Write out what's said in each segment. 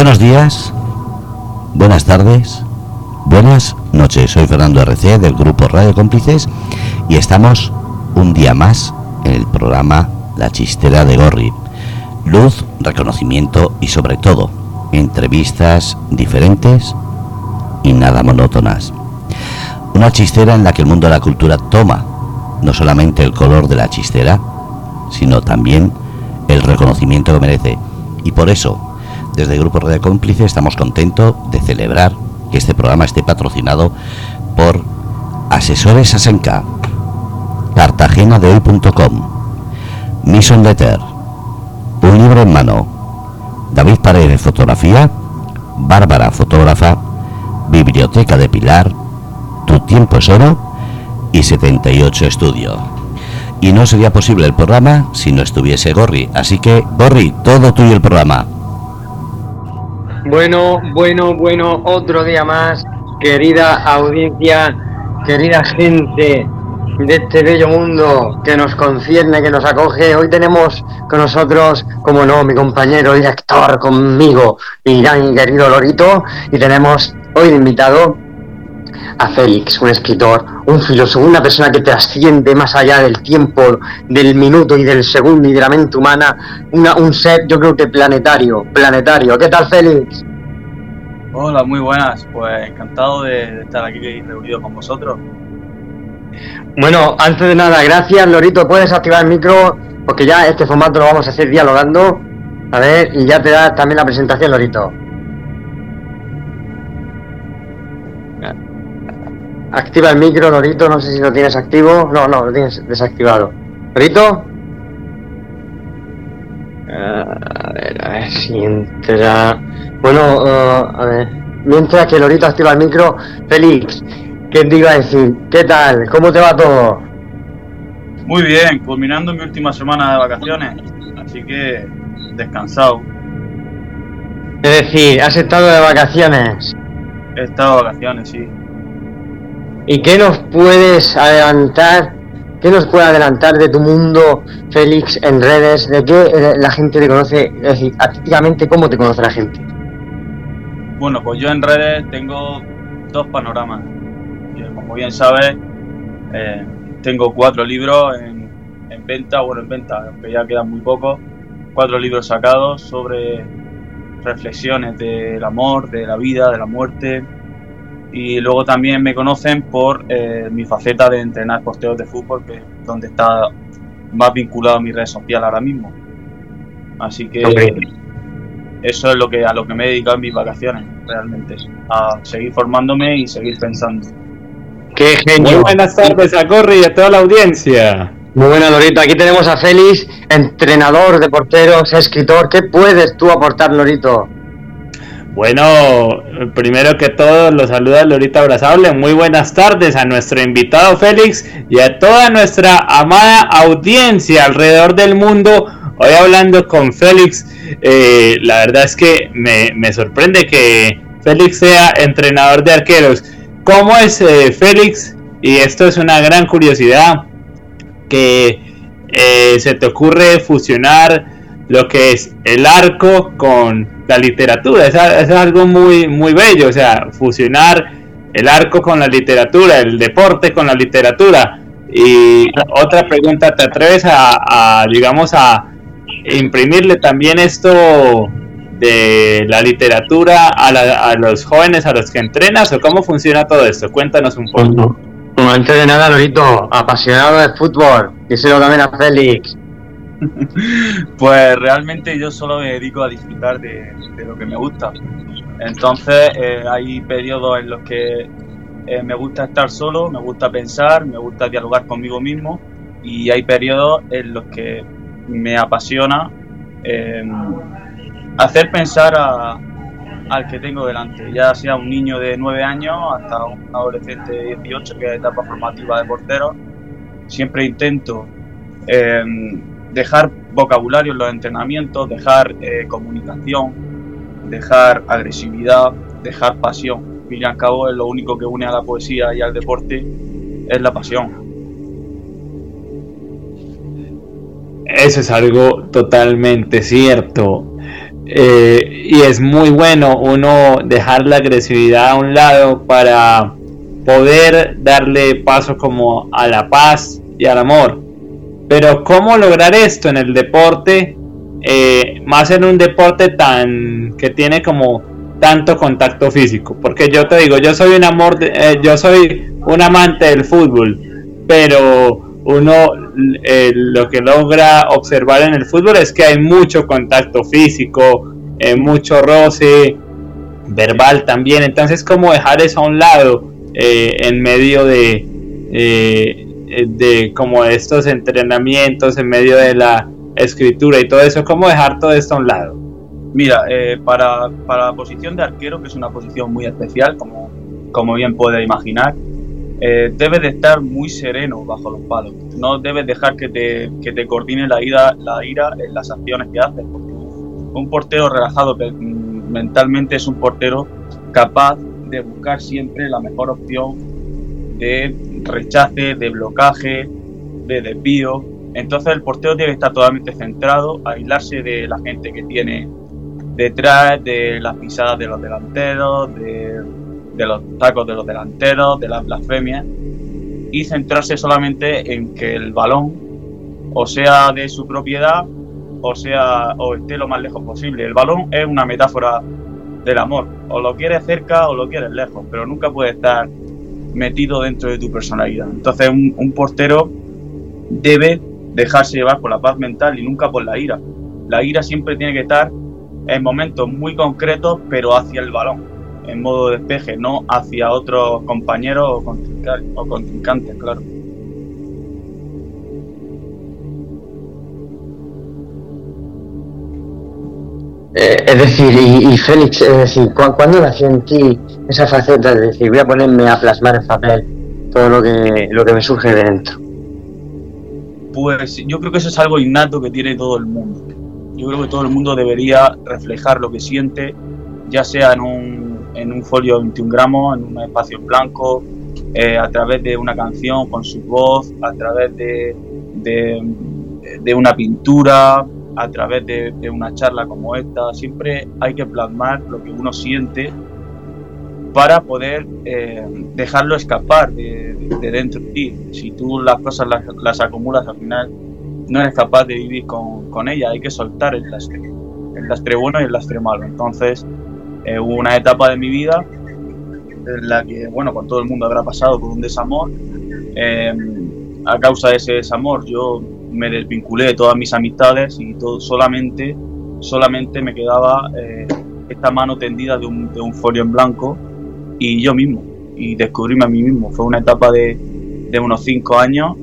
Buenos días, buenas tardes, buenas noches. Soy Fernando RC del grupo Radio Cómplices y estamos un día más en el programa La Chistera de Gorri. Luz, reconocimiento y sobre todo entrevistas diferentes y nada monótonas. Una chistera en la que el mundo de la cultura toma no solamente el color de la chistera, sino también el reconocimiento que merece. Y por eso, desde el Grupo Radio Cómplice estamos contentos de celebrar que este programa esté patrocinado por Asesores Asenca, Cartagena de hoy.com, Mission Letter, Un libro en mano, David Paredes Fotografía, Bárbara Fotógrafa, Biblioteca de Pilar, Tu Tiempo es Oro y 78 Estudio. Y no sería posible el programa si no estuviese Gorri. Así que, Gorri, todo tuyo el programa. Bueno, bueno, bueno, otro día más, querida audiencia, querida gente de este bello mundo que nos concierne, que nos acoge. Hoy tenemos con nosotros, como no, mi compañero director conmigo, mi gran querido Lorito, y tenemos hoy invitado a Félix, un escritor, un filósofo, una persona que trasciende más allá del tiempo, del minuto y del segundo y de la mente humana, un ser yo creo que planetario, planetario. ¿Qué tal Félix? Hola, muy buenas, pues encantado de, estar aquí reunido con vosotros. Bueno, antes de nada, gracias Lorito, puedes activar el micro porque ya este formato lo vamos a hacer dialogando. A ver, y ya te da también la presentación, Lorito. Activa el micro, Lorito, no sé si lo tienes activo. No, no, lo tienes desactivado. ¿Lorito? a ver, a ver si entra. Bueno, uh, a ver. Mientras que Lorito activa el micro, Félix, ¿qué te iba a decir? ¿Qué tal? ¿Cómo te va todo? Muy bien, culminando mi última semana de vacaciones, así que descansado. Es decir, ¿has estado de vacaciones? He estado de vacaciones, sí. ¿Y qué nos puedes adelantar? ¿Qué nos puede adelantar de tu mundo, Félix, en redes? ¿De qué eh, la gente te conoce? Es activamente, ¿cómo te conoce la gente? Bueno, pues yo en redes tengo dos panoramas. como bien sabes, eh, tengo cuatro libros en, venta, bueno, en venta, aunque ya quedan muy pocos. Cuatro libros sacados sobre reflexiones del amor, de la vida, de la muerte, y luego también me conocen por eh, mi faceta de entrenar posteos de fútbol, que es donde está más vinculado a mi red social ahora mismo. Así que eso es lo que a lo que me he dedicado en mis vacaciones, realmente, a seguir formándome y seguir pensando. ¡Qué genio! Muy buenas tardes a Corri y a toda la audiencia. Muy buena, Lorito. Aquí tenemos a Félix, entrenador de porteros, escritor. ¿Qué puedes tú aportar, Lorito? Bueno, primero que todo, los saluda Lorita Abrazable. Muy buenas tardes a nuestro invitado Félix y a toda nuestra amada audiencia alrededor del mundo. Hoy hablando con Félix, eh, la verdad es que me, sorprende que Félix sea entrenador de arqueros. ¿Cómo es eh, Félix? Y esto es una gran curiosidad, que eh, se te ocurre fusionar lo que es el arco con la literatura. Es, algo muy, muy bello, o sea, fusionar el arco con la literatura, el deporte con la literatura. Y otra pregunta, ¿te atreves a, digamos, a imprimirle también esto de la literatura a, los jóvenes a los que entrenas o cómo funciona todo esto? Cuéntanos un poco. antes de nada, Lorito, apasionado de fútbol, díselo también a Félix. Pues realmente yo solo me dedico a disfrutar de, lo que me gusta. Entonces eh, hay periodos en los que eh, me gusta estar solo, me gusta pensar, me gusta dialogar conmigo mismo y hay periodos en los que me apasiona em, hacer pensar al que tengo delante, ya sea un niño de 9 años hasta un adolescente de 18 que es etapa formativa de portero. Siempre intento dejar vocabulario en los entrenamientos, dejar eh, comunicación, dejar agresividad, dejar pasión. Al fin y al cabo es lo único que une a la poesía y al deporte, es la pasión. Eso es algo totalmente cierto. eh, y es muy bueno uno dejar la agresividad a un lado para poder darle paso como a la paz y al amor. Pero ¿cómo lograr esto en el deporte? Eh, más en un deporte tan que tiene como tanto contacto físico. Porque yo te digo, yo soy un amor, eh, yo soy un amante del fútbol, pero uno eh, lo que logra observar en el fútbol es que hay mucho contacto físico, mucho roce, verbal también. Entonces, ¿cómo dejar eso a un lado en medio de, de como estos entrenamientos, en medio de la escritura y todo eso? ¿Cómo dejar todo esto a un lado? Mira, eh, para, para, la posición de arquero, que es una posición muy especial, como, como bien puedes imaginar, eh, debes de estar muy sereno bajo los palos. No debes dejar que te, que te coordine la ira, la ira en las acciones que haces. Porque un portero relajado mentalmente es un portero capaz de buscar siempre la mejor opción de rechace, de blocaje, de desvío. Entonces el portero debe estar totalmente centrado, aislarse de la gente que tiene detrás de las pisadas de los delanteros, de, los tacos de los delanteros, de las blasfemias, y centrarse solamente en que el balón o sea de su propiedad o sea o esté lo más lejos posible. El balón es una metáfora del amor, o lo quieres cerca o lo quieres lejos, pero nunca puede estar metido dentro de tu personalidad. Entonces un, portero debe dejarse llevar por la paz mental y nunca por la ira. La ira siempre tiene que estar en momentos muy concretos, pero hacia el balón, en modo despeje, no hacia otros compañeros o contrincantes claro. Eh, es decir, y, Félix, es decir, ¿cuándo nació en ti esa faceta de decir, voy a ponerme a plasmar en papel todo lo que, lo que me surge de dentro? Pues yo creo que eso es algo innato que tiene todo el mundo yo creo que todo el mundo debería reflejar lo que siente, ya sea en un, en un folio de 21 gramos, en un espacio en blanco, eh, a través de una canción con su voz, a través de, de, una pintura, a través de, una charla como esta. Siempre hay que plasmar lo que uno siente para poder eh, dejarlo escapar de, dentro de ti. Si tú las cosas las, las acumulas al final no eres capaz de vivir con, con ella, hay que soltar el lastre, el lastre bueno y el lastre malo. Entonces, eh, hubo una etapa de mi vida en la que, bueno, con todo el mundo habrá pasado por un desamor. Eh, a causa de ese desamor, yo me desvinculé de todas mis amistades y todo, solamente, solamente me quedaba eh, esta mano tendida de un, de un folio en blanco y yo mismo, y descubrirme a mí mismo. Fue una etapa de, de unos cinco años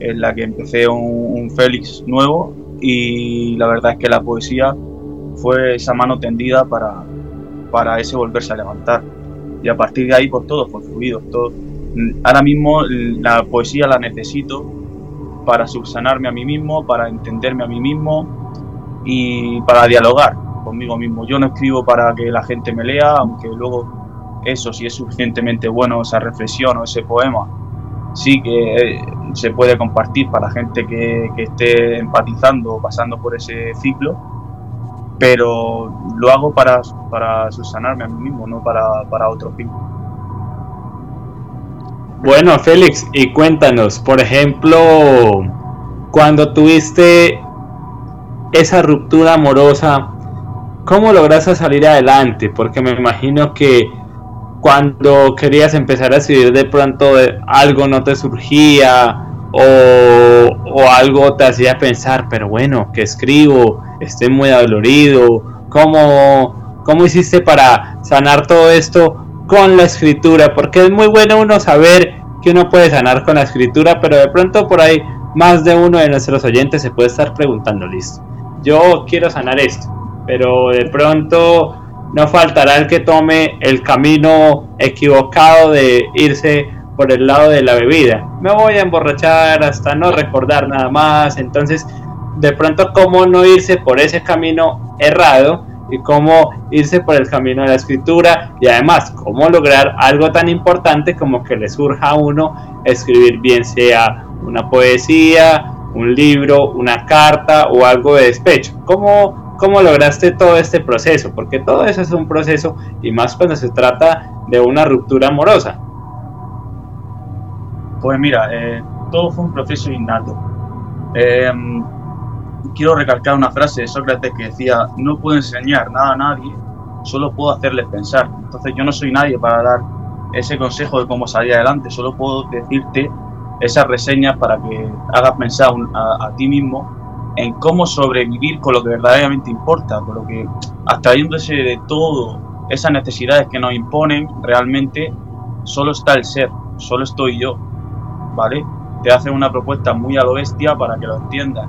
en la que empecé un, Félix nuevo y la verdad es que la poesía fue esa mano tendida para, para ese volverse a levantar. Y a partir de ahí, pues, todo fue fluido. Todo. Ahora mismo la poesía la necesito para subsanarme a mí mismo, para entenderme a mí mismo y para dialogar conmigo mismo. Yo no escribo para que la gente me lea, aunque luego eso, si es suficientemente bueno, esa reflexión o ese poema, sí que se puede compartir para gente que, esté empatizando o pasando por ese ciclo, pero lo hago para, para subsanarme a mí mismo, no para, para otro fin. Bueno, Félix, y cuéntanos, por ejemplo, cuando tuviste esa ruptura amorosa, ¿cómo lograste salir adelante? Porque me imagino que cuando querías empezar a escribir de pronto algo no te surgía o, algo te hacía pensar, pero bueno, ¿qué escribo? Estoy muy dolorido. ¿Cómo, ¿Cómo hiciste para sanar todo esto con la escritura? Porque es muy bueno uno saber que uno puede sanar con la escritura, pero de pronto por ahí más de uno de nuestros oyentes se puede estar preguntando, listo, yo quiero sanar esto, pero de pronto no faltará el que tome el camino equivocado de irse por el lado de la bebida. Me voy a emborrachar hasta no recordar nada más. Entonces, de pronto, ¿cómo no irse por ese camino errado? Y cómo irse por el camino de la escritura. Y además, cómo lograr algo tan importante como que le surja a uno escribir bien sea una poesía, un libro, una carta o algo de despecho. ¿Cómo cómo lograste todo este proceso, porque todo eso es un proceso y más cuando se trata de una ruptura amorosa. Pues mira, eh, todo fue un proceso innato. Em, quiero recalcar una frase de Sócrates que decía, no puedo enseñar nada a nadie, solo puedo hacerles pensar. Entonces yo no soy nadie para dar ese consejo de cómo salir adelante, solo puedo decirte esas reseñas para que hagas pensar a, ti mismo en cómo sobrevivir con lo que verdaderamente importa, con lo que abstrayéndose de todo esas necesidades que nos imponen realmente, solo está el ser, solo estoy yo, ¿vale? Te hacen una propuesta muy a lo bestia para que lo entiendas.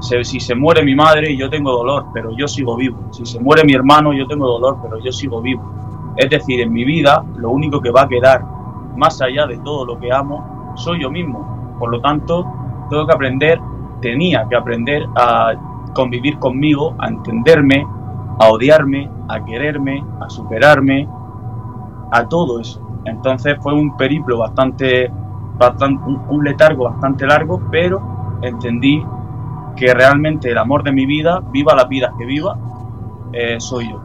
Si se muere mi madre, yo tengo dolor, pero yo sigo vivo. Si se muere mi hermano, yo tengo dolor, pero yo sigo vivo. Es decir, en mi vida, lo único que va a quedar, más allá de todo lo que amo, soy yo mismo. Por lo tanto, tengo que aprender, tenía que aprender a convivir conmigo, a entenderme, a odiarme, a quererme, a superarme, a todo eso. Entonces fue un periplo bastante, bastante un, letargo bastante largo, pero entendí que realmente el amor de mi vida, viva la vida que viva, eh, soy yo.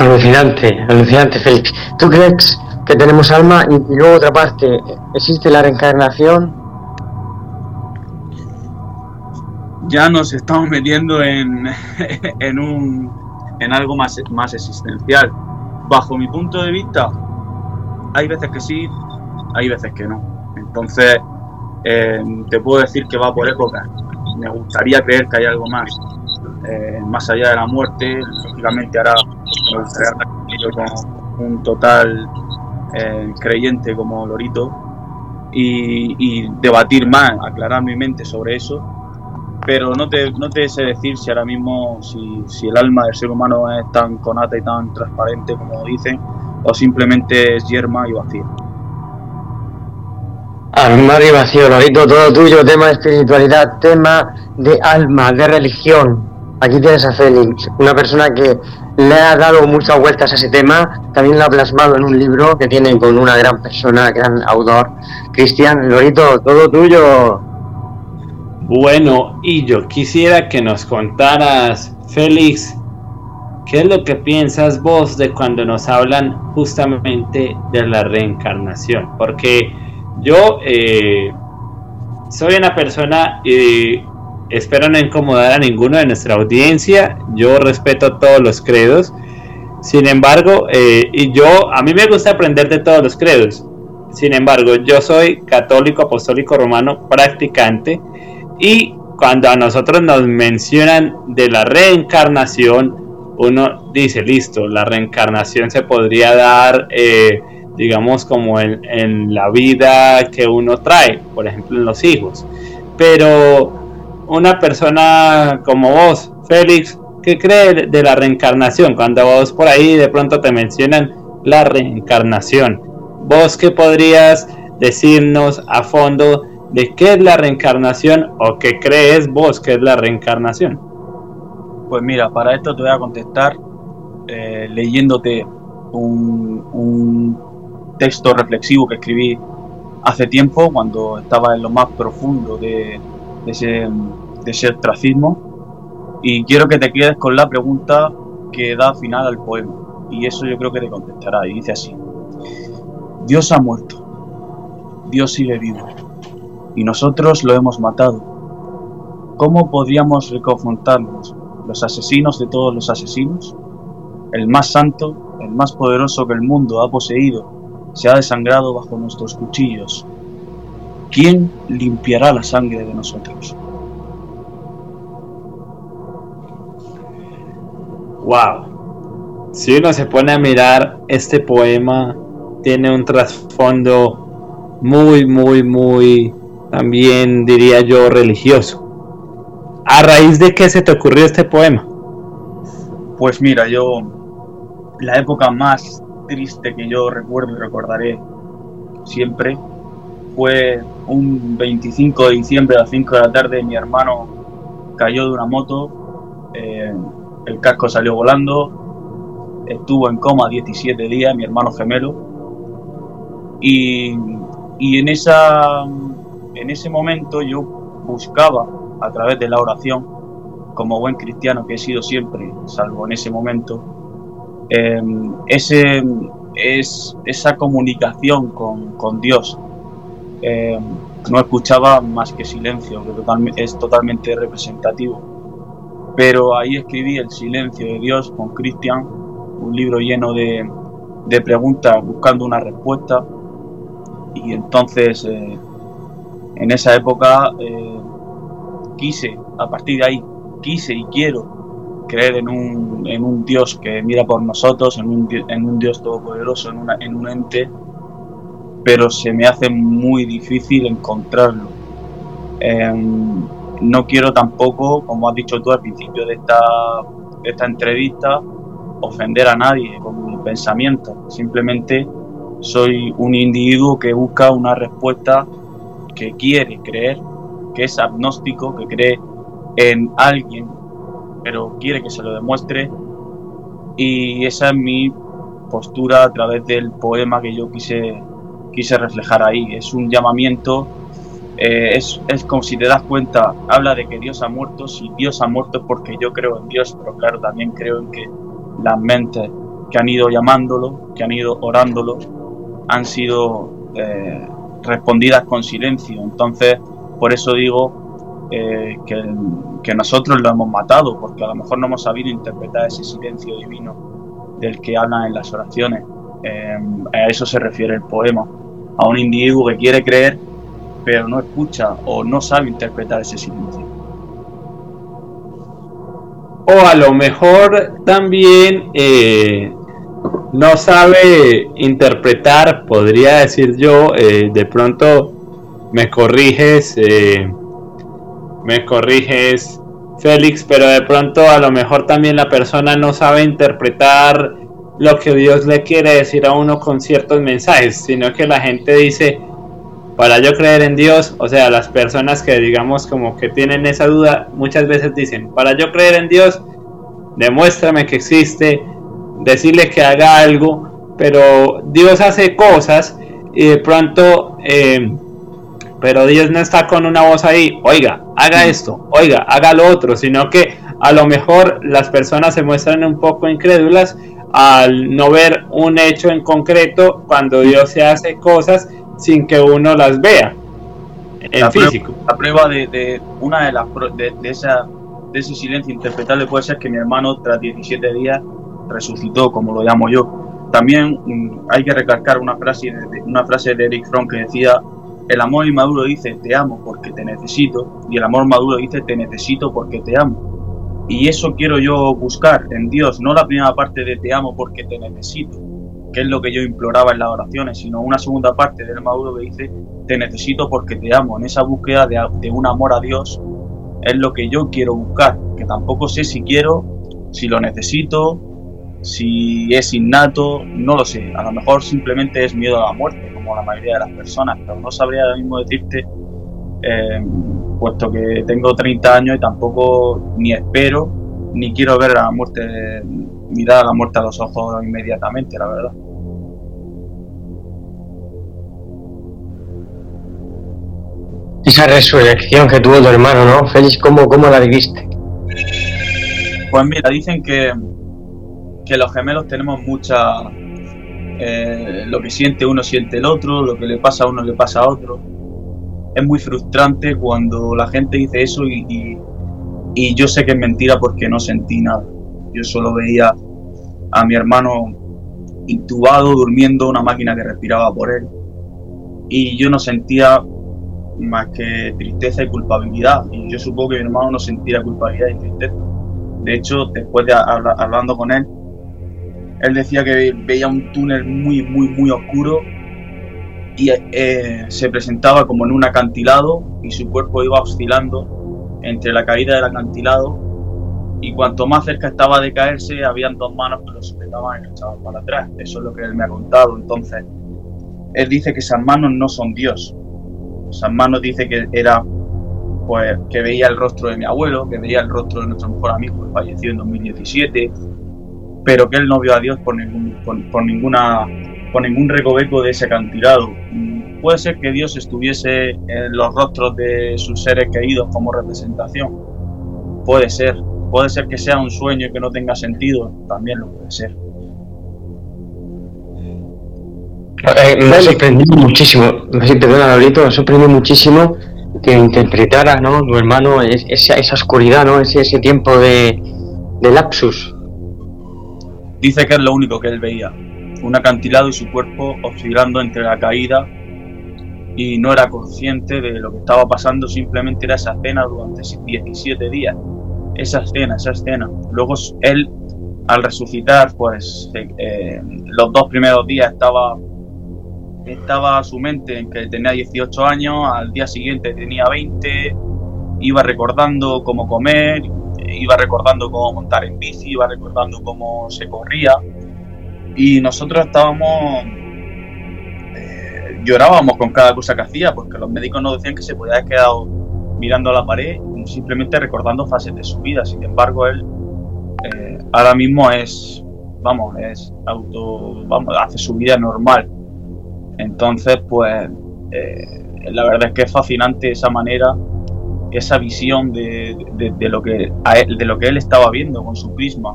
Alucinante, alucinante, Félix. ¿Tú crees que tenemos alma? Y, luego otra parte, ¿existe la reencarnación? Ya nos estamos metiendo en, en, un, en algo más, más existencial. Bajo mi punto de vista, hay veces que sí, hay veces que no. Entonces, eh, te puedo decir que va por época. Me gustaría creer que hay algo más. Eh, más allá de la muerte, lógicamente hará me un total creyente como Lorito y, debatir más, aclarar mi mente sobre eso. Pero no te, no te sé decir si ahora mismo, si, si el alma del ser humano es tan conata y tan transparente como dicen, o simplemente es yerma y vacío. Alma y vacío, Lorito, todo tuyo, tema de espiritualidad, tema de alma, de religión. Aquí tienes a Félix, una persona que le ha dado muchas vueltas a ese tema, también lo ha plasmado en un libro que tiene con una gran persona, gran autor, Cristian Lorito, todo tuyo. Bueno, y yo quisiera que nos contaras, Félix, ¿qué es lo que piensas vos de cuando nos hablan justamente de la reencarnación? Porque yo eh, soy una persona y espero no incomodar a ninguno de nuestra audiencia. Yo respeto todos los credos. Sin embargo, eh, y yo, a mí me gusta aprender de todos los credos. Sin embargo, yo soy católico apostólico romano practicante y cuando a nosotros nos mencionan de la reencarnación, uno dice, listo, la reencarnación se podría dar, eh, digamos, como en, en la vida que uno trae, por ejemplo, en los hijos. Pero una persona como vos, Félix, ¿qué cree de la reencarnación? Cuando vos por ahí de pronto te mencionan la reencarnación, ¿vos qué podrías decirnos a fondo de qué es la reencarnación o qué crees vos que es la reencarnación? Pues mira, para esto te voy a contestar eh, leyéndote un, un texto reflexivo que escribí hace tiempo, cuando estaba en lo más profundo de, de ese, de ese ostracismo. Y quiero que te quedes con la pregunta que da final al poema. Y eso yo creo que te contestará. Y dice así. Dios ha muerto. Dios sigue vivo. Y nosotros lo hemos matado. ¿Cómo podríamos reconfrontarnos? ¿Los asesinos de todos los asesinos? El más santo, el más poderoso que el mundo ha poseído, se ha desangrado bajo nuestros cuchillos ¿quién limpiará la sangre de nosotros? Wow. Si uno se pone a mirar este poema, tiene un trasfondo muy, muy, muy, también diría yo, religioso. ¿A raíz de qué se te ocurrió este poema? Pues mira, yo, la época más triste que yo recuerdo y recordaré siempre fue un 25 de diciembre a las 5 de la tarde, mi hermano cayó de una moto, eh, el casco salió volando, estuvo en coma 17 días, mi hermano gemelo, y, en esa en ese momento yo buscaba a través de la oración, como buen cristiano que he sido siempre, salvo en ese momento, em, ese, es, esa comunicación con, Dios. Em, no escuchaba más que silencio, que es totalmente representativo. Pero ahí escribí El silencio de Dios con Cristian, un libro lleno de, de preguntas buscando una respuesta. Y entonces, eh, en esa época, eh, quise, a partir de ahí, quise y quiero creer en un, en un Dios que mira por nosotros, en un, en un Dios todopoderoso, en, una, en un ente, pero se me hace muy difícil encontrarlo. Em, no quiero tampoco, como has dicho tú al principio de esta, de esta entrevista, ofender a nadie con mi pensamiento. Simplemente soy un individuo que busca una respuesta que quiere creer, que es agnóstico, que cree en alguien, pero quiere que se lo demuestre. Y esa es mi postura a través del poema que yo quise, quise reflejar ahí. Es un llamamiento, eh, es, como si te das cuenta, habla de que Dios ha muerto. Si Dios ha muerto es porque yo creo en Dios, pero claro, también creo en que las mentes que han ido llamándolo, que han ido orándolo, han sido eh, respondidas con silencio. Entonces, por eso digo eh, que, nosotros lo hemos matado, porque a lo mejor no hemos sabido interpretar ese silencio divino del que hablan en las oraciones. A eso se refiere el poema, a un individuo que quiere creer, pero no escucha o no sabe interpretar ese silencio. O a lo mejor también eh, no sabe interpretar, podría decir yo, eh, de pronto me corriges, eh, me corriges Félix, pero de pronto a lo mejor también la persona no sabe interpretar lo que Dios le quiere decir a uno con ciertos mensajes, sino que la gente dice, para yo creer en Dios, o sea, las personas que digamos como que tienen esa duda, muchas veces dicen, para yo creer en Dios, demuéstrame que existe, decirle que haga algo, pero Dios hace cosas y de pronto, eh, pero Dios no está con una voz ahí, oiga, haga esto, oiga, haga lo otro, sino que a lo mejor las personas se muestran un poco incrédulas al no ver un hecho en concreto cuando Dios se hace cosas sin que uno las vea en físico. la prueba de, una de las de, de, esa, de ese silencio interpretable puede ser que mi hermano tras 17 días resucitó, como lo llamo yo. También mm, hay que recalcar una frase, de, una frase de Eric Fromm que decía, el amor inmaduro dice te amo porque te necesito y el amor maduro dice te necesito porque te amo. Y eso quiero yo buscar en Dios, no la primera parte de te amo porque te necesito, que es lo que yo imploraba en las oraciones, sino una segunda parte del maduro que dice te necesito porque te amo. En esa búsqueda de, de un amor a Dios es lo que yo quiero buscar, que tampoco sé si quiero, si lo necesito, si es innato, no lo sé. A lo mejor simplemente es miedo a la muerte, como la mayoría de las personas, pero no sabría ahora mismo decirte, eh, puesto que tengo 30 años y tampoco ni espero ni quiero ver a la muerte, mirar a la muerte a los ojos inmediatamente, la verdad. Esa resurrección que tuvo tu hermano, ¿no? Félix, ¿cómo, cómo la viviste? Pues mira, dicen que que los gemelos tenemos mucha... Eh, lo que siente uno siente el otro, lo que le pasa a uno le pasa a otro. Es muy frustrante cuando la gente dice eso y, y, yo sé que es mentira porque no sentí nada. Yo solo veía a mi hermano intubado, durmiendo, una máquina que respiraba por él. Y yo no sentía más que tristeza y culpabilidad. Y yo supongo que mi hermano no sentía culpabilidad y tristeza. De hecho, después de hablar, hablando con él, él decía que veía un túnel muy, muy, muy oscuro y eh, se presentaba como en un acantilado y su cuerpo iba oscilando entre la caída del acantilado y cuanto más cerca estaba de caerse habían dos manos que lo sujetaban y lo echaban para atrás. Eso es lo que él me ha contado. Entonces, él dice que esas manos no son Dios. Esas manos dice que era pues que veía el rostro de mi abuelo, que veía el rostro de nuestro mejor amigo que falleció en 2017, pero que él no vio a Dios por ningún, por, ninguna, por ningún recoveco de ese acantilado. puede ser que Dios estuviese en los rostros de sus seres queridos como representación. Puede ser. Puede ser que sea un sueño y que no tenga sentido. También lo puede ser. Eh, me ha sorprendido muchísimo, perdona, Laurito, me ha sorprendido muchísimo que interpretara, ¿no? Tu hermano, esa, esa oscuridad, ¿no? Ese, ese tiempo de, de lapsus. Dice que es lo único que él veía, un acantilado y su cuerpo oscilando entre la caída y no era consciente de lo que estaba pasando, simplemente era esa escena durante 17 días. Esa escena, esa escena. Luego él, al resucitar, pues eh, los dos primeros días estaba estaba su mente en que tenía 18 años, al día siguiente tenía 20, iba recordando cómo comer, iba recordando cómo montar en bici, iba recordando cómo se corría. Y nosotros estábamos, eh, llorábamos con cada cosa que hacía, porque los médicos nos decían que se podía haber quedado mirando a la pared, simplemente recordando fases de su vida. Sin embargo, él eh, ahora mismo es, vamos, es auto, vamos, hace su vida normal entonces, pues eh, la verdad es que es fascinante esa manera, esa visión de, lo que él, de lo que él estaba viendo con su prisma,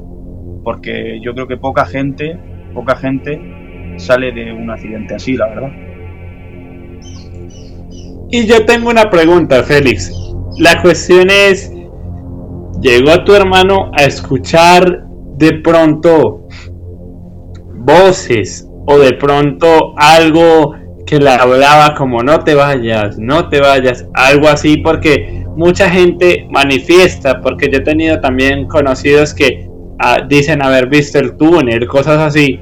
porque yo creo que poca gente, poca gente sale de un accidente así, la verdad. Y yo tengo una pregunta, Félix. La cuestión es, ¿llegó tu hermano a escuchar de pronto voces o de pronto algo que le hablaba como no te vayas, no te vayas, algo así, porque mucha gente manifiesta, porque yo he tenido también conocidos que ah, dicen haber visto el túnel, cosas así,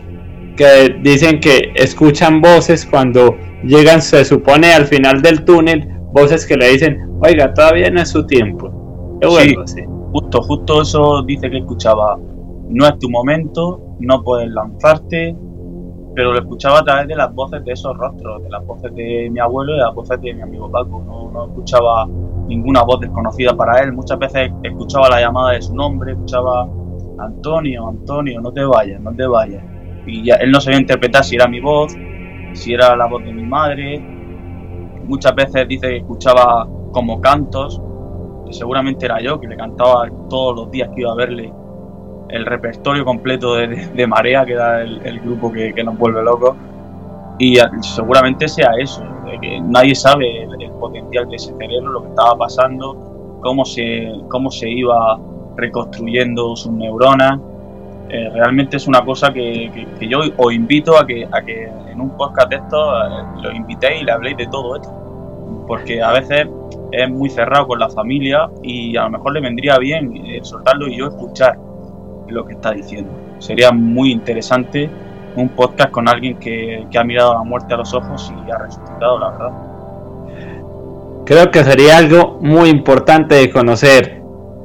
que dicen que escuchan voces cuando llegan, se supone al final del túnel, voces que le dicen, oiga, todavía no es su tiempo. Sí, justo, justo eso dice que escuchaba, no es tu momento, no puedes lanzarte, pero lo escuchaba a través de las voces de esos rostros, de las voces de mi abuelo y de las voces de mi amigo Paco. No, escuchaba ninguna voz desconocida para él. Muchas veces escuchaba la llamada de su nombre, escuchaba Antonio, Antonio, no te vayas, no te vayas. Y ya, él no sabía interpretar si era mi voz, si era la voz de mi madre. Muchas veces dice que escuchaba como cantos, que seguramente era yo, que le cantaba todos los días que iba a verle el repertorio completo de, Marea, que da el, grupo que, nos vuelve locos. Y seguramente sea eso, de que nadie sabe el, potencial de ese cerebro, lo que estaba pasando, cómo se, cómo se iba reconstruyendo sus neuronas. Eh, realmente es una cosa que, yo os invito a que, a que en un podcast de esto eh, lo invitéis y le habléis de todo esto. Porque a veces es muy cerrado con la familia y a lo mejor le vendría bien eh, soltarlo y yo escuchar lo que está diciendo. Sería muy interesante un podcast con alguien que, ha mirado la muerte a los ojos y ha resucitado, la verdad. Creo que sería algo muy importante de conocer.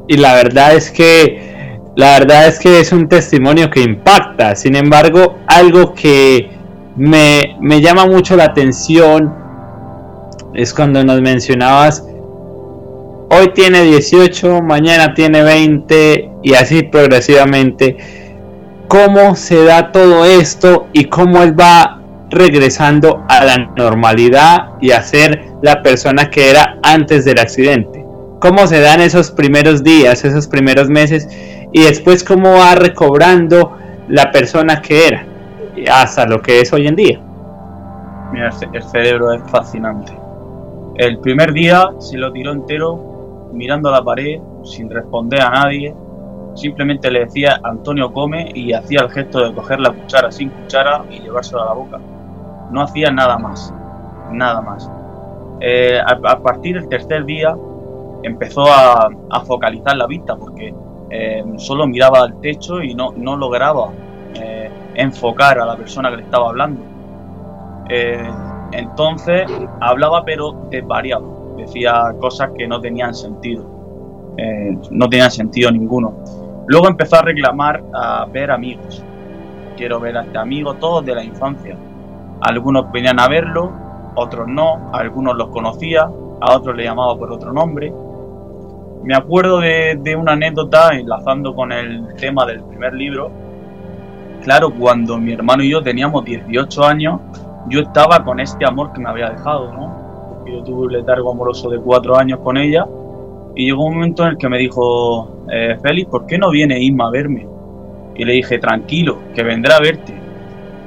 Y la verdad es que la verdad es que es un testimonio que impacta. Sin embargo, algo que me, me llama mucho la atención es cuando nos mencionabas hoy tiene 18, mañana tiene 20 y así progresivamente. ¿Cómo se da todo esto y cómo él va regresando a la normalidad y a ser la persona que era antes del accidente? ¿Cómo se dan esos primeros días, esos primeros meses y después cómo va recobrando la persona que era hasta lo que es hoy en día? Mira, el cerebro es fascinante. El primer día se lo tiró entero mirando a la pared, sin responder a nadie. Simplemente le decía Antonio come y hacía el gesto de coger la cuchara sin cuchara y llevársela a la boca. No hacía nada más, nada más. Eh, a, partir del tercer día empezó a, focalizar la vista porque eh, solo miraba al techo y no, no lograba eh, enfocar a la persona que le estaba hablando. entonces hablaba pero desvariado decía cosas que no tenían sentido, eh, no tenían sentido ninguno. Luego empezó a reclamar a ver amigos. Quiero ver a este amigo, todos de la infancia. Algunos venían a verlo, otros no, algunos los conocía, a otros le llamaba por otro nombre. Me acuerdo de, una anécdota enlazando con el tema del primer libro. Claro, cuando mi hermano y yo teníamos 18 años, yo estaba con este amor que me había dejado, ¿no? Yo tuve un letargo amoroso de cuatro años con ella y llegó un momento en el que me dijo, eh, Félix, ¿por qué no viene Isma a verme? Y le dije, tranquilo, que vendrá a verte.